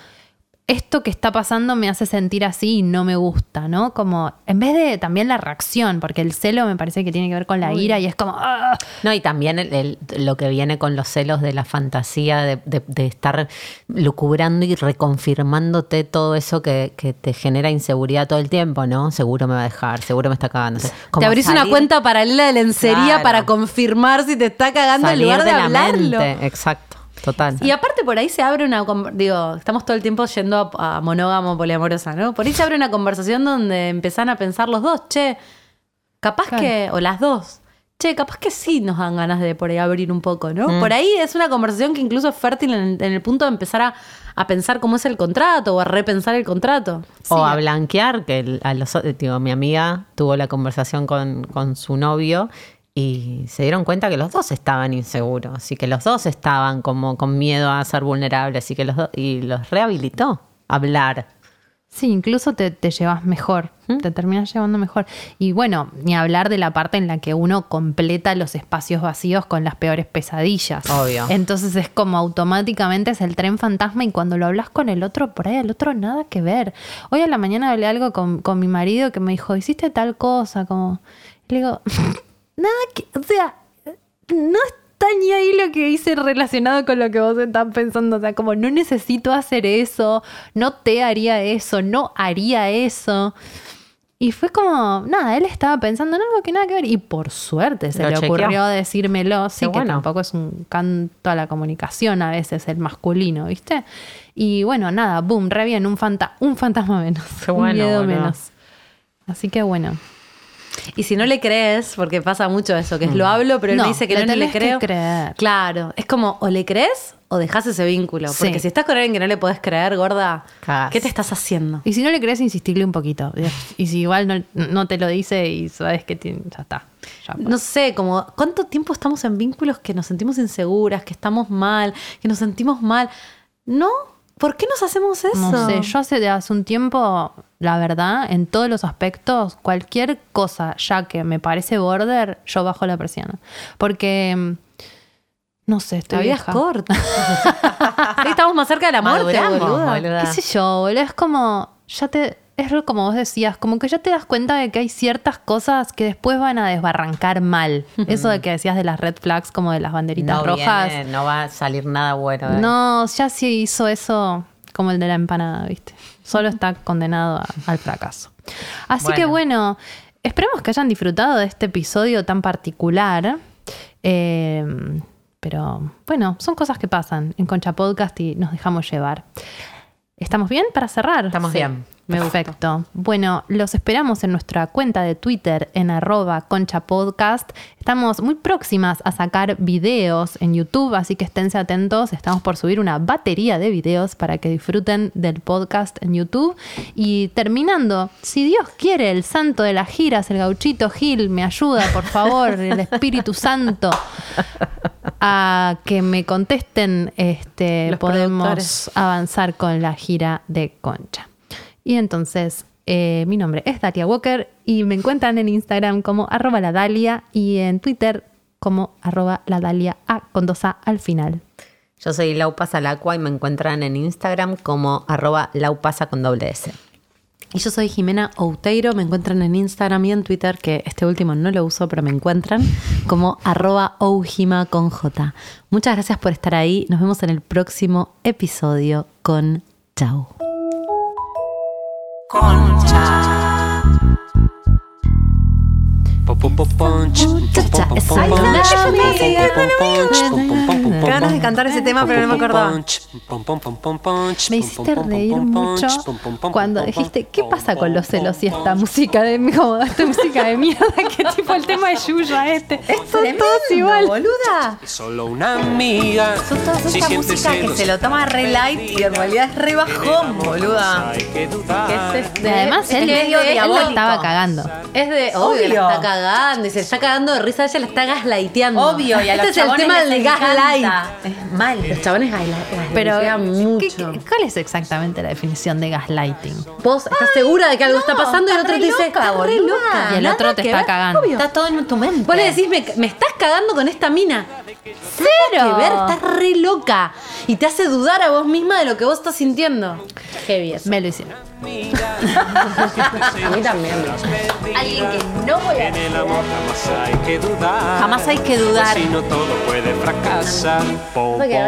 esto que está pasando me hace sentir así y no me gusta, ¿no? Como en vez de también la reacción, porque el celo me parece que tiene que ver con la ira y es como, "Ah". No, y también el- el- lo que viene con los celos de la fantasía, de, de- de estar lucubrando y reconfirmándote todo eso que, que te genera inseguridad todo el tiempo, ¿no? Seguro me va a dejar, seguro me está cagando. Como te abrís una cuenta paralela de lencería Claro. para confirmar si te está cagando en lugar de, la hablarlo. mente. Exacto, total. Y aparte por ahí se abre una, digo, estamos todo el tiempo yendo a, a monógamo, poliamorosa, ¿no? Por ahí se abre una conversación donde empiezan a pensar los dos, che, capaz Claro. que, o las dos, che, capaz que sí nos dan ganas de por ahí abrir un poco, ¿no? Mm. Por ahí es una conversación que incluso es fértil en, el- en el punto de empezar a, a pensar cómo es el contrato o a repensar el contrato. O Sí. a blanquear, que el- a los, digo, mi amiga tuvo la conversación con, con su novio y se dieron cuenta que los dos estaban inseguros y que los dos estaban como con miedo a ser vulnerables y que los dos, y los rehabilitó hablar. Sí, incluso te, te llevas mejor, te terminas llevando mejor. Y bueno, ni hablar de la parte en la que uno completa los espacios vacíos con las peores pesadillas. Obvio. Entonces es como automáticamente es el tren fantasma y cuando lo hablas con el otro, por ahí el otro nada que ver. Hoy a la mañana hablé algo con, con mi marido que me dijo, hiciste tal cosa, como... Y le digo, nada que... O sea, no está ni ahí lo que hice relacionado con lo que vos estás pensando. O sea, como no necesito hacer eso, no te haría eso, no haría eso. Y fue como, nada, él estaba pensando en algo que nada que ver. Y por suerte se Lo le chequeó. ocurrió decírmelo. Sí, Qué que bueno. tampoco es un canto a la comunicación a veces, el masculino, ¿viste? Y bueno, nada, boom, re bien, un, fanta un fantasma menos. Qué un bueno, miedo menos. Así que bueno. Y si no le crees, porque pasa mucho eso, que es lo hablo, pero él No, me dice que le no, no le que creo. creer. Claro, es como o le crees o dejas ese vínculo. Porque Sí. si estás con alguien que no le podés creer, gorda. ¿qué te estás haciendo? Y si no le crees, insistirle un poquito. Y si igual no, no te lo dice y sabes que ya está. Ya. No sé, como cuánto tiempo estamos en vínculos que nos sentimos inseguras, que estamos mal, que nos sentimos mal. ¿No? ¿Por qué nos hacemos eso? No sé, yo hace, de hace un tiempo, la verdad, en todos los aspectos, cualquier cosa ya que me parece border, yo bajo la persiana. Porque, mm, no sé, La estoy vida es vieja. corta. Sí, estamos más cerca de la muerte, Maduramos, boluda. ¿Qué sé yo, boludo? Es como, ya te, es como vos decías, como que ya te das cuenta de que hay ciertas cosas que después van a desbarrancar mal. Eso de que decías de las red flags, como de las banderitas No, rojas. viene, no va a salir nada bueno. de- No, ya sí hizo eso como el de la empanada, ¿viste? Solo está condenado a- al fracaso. Así que bueno, esperemos que hayan disfrutado de este episodio tan particular. Eh, pero bueno, son cosas que pasan en Concha Podcast y nos dejamos llevar. ¿Estamos bien para cerrar? Estamos bien. Perfecto. Bueno, los esperamos en nuestra cuenta de Twitter en arroba concha podcast. Estamos muy próximas a sacar videos en YouTube, así que esténse atentos. Estamos por subir una batería de videos para que disfruten del podcast en YouTube. Y terminando, si Dios quiere, el santo de las giras, el gauchito Gil, me ayuda, por favor, el Espíritu Santo, a que me contesten, este, Los podemos avanzar con la gira de Concha. Y entonces, eh, mi nombre es Dalia Walker y me encuentran en Instagram como arroba la Dalia y en Twitter como arroba la Dalia A con dos A al final. Yo soy Laupasa Lacua y me encuentran en Instagram como arroba laupasa con doble S. Y yo soy Jimena Outeiro, me encuentran en Instagram y en Twitter, que este último no lo uso, pero me encuentran como arroba oujima con J. Muchas gracias por estar ahí, nos vemos en el próximo episodio con Chau concha. Ganas de cantar ese tema, pero no me acordaba. Me hiciste reír mucho cuando dijiste, ¿qué pasa con los celos y esta música de como, esta música de mierda? Que tipo el tema de Yuya este. Son todos igual. boluda. Solo una amiga. Son todas sientes música que se lo toma re light y en realidad es re bajón, boluda. hay que dudar. ¿Qué es este? Y además Es él, él medio lo diabólico. estaba cagando. Es de, obvio, está cagando y se está cagando de risa, ella la está gaslighteando. Obvio, y a este los es el tema del gaslight. Es mal. Los chabones gaslight- Pero, gaslightean ¿qué- mucho. qué- ¿cuál es exactamente la definición de gaslighting? Vos estás segura de que algo está pasando y el está otro te re dice, loca, "Estás re boluda". loca. Y el Nada otro te que está ver. cagando. Obvio. Está todo en tu mente. Vos le decís, me, me estás cagando con esta mina. Que ver, estás re loca. Y te hace dudar a vos misma de lo que vos estás sintiendo. Heavy eso. Me lo hicieron. A mí también. Alguien que no voy a En el amor jamás hay que dudar. Jamás hay que dudar. Si no todo puede fracasar. Porque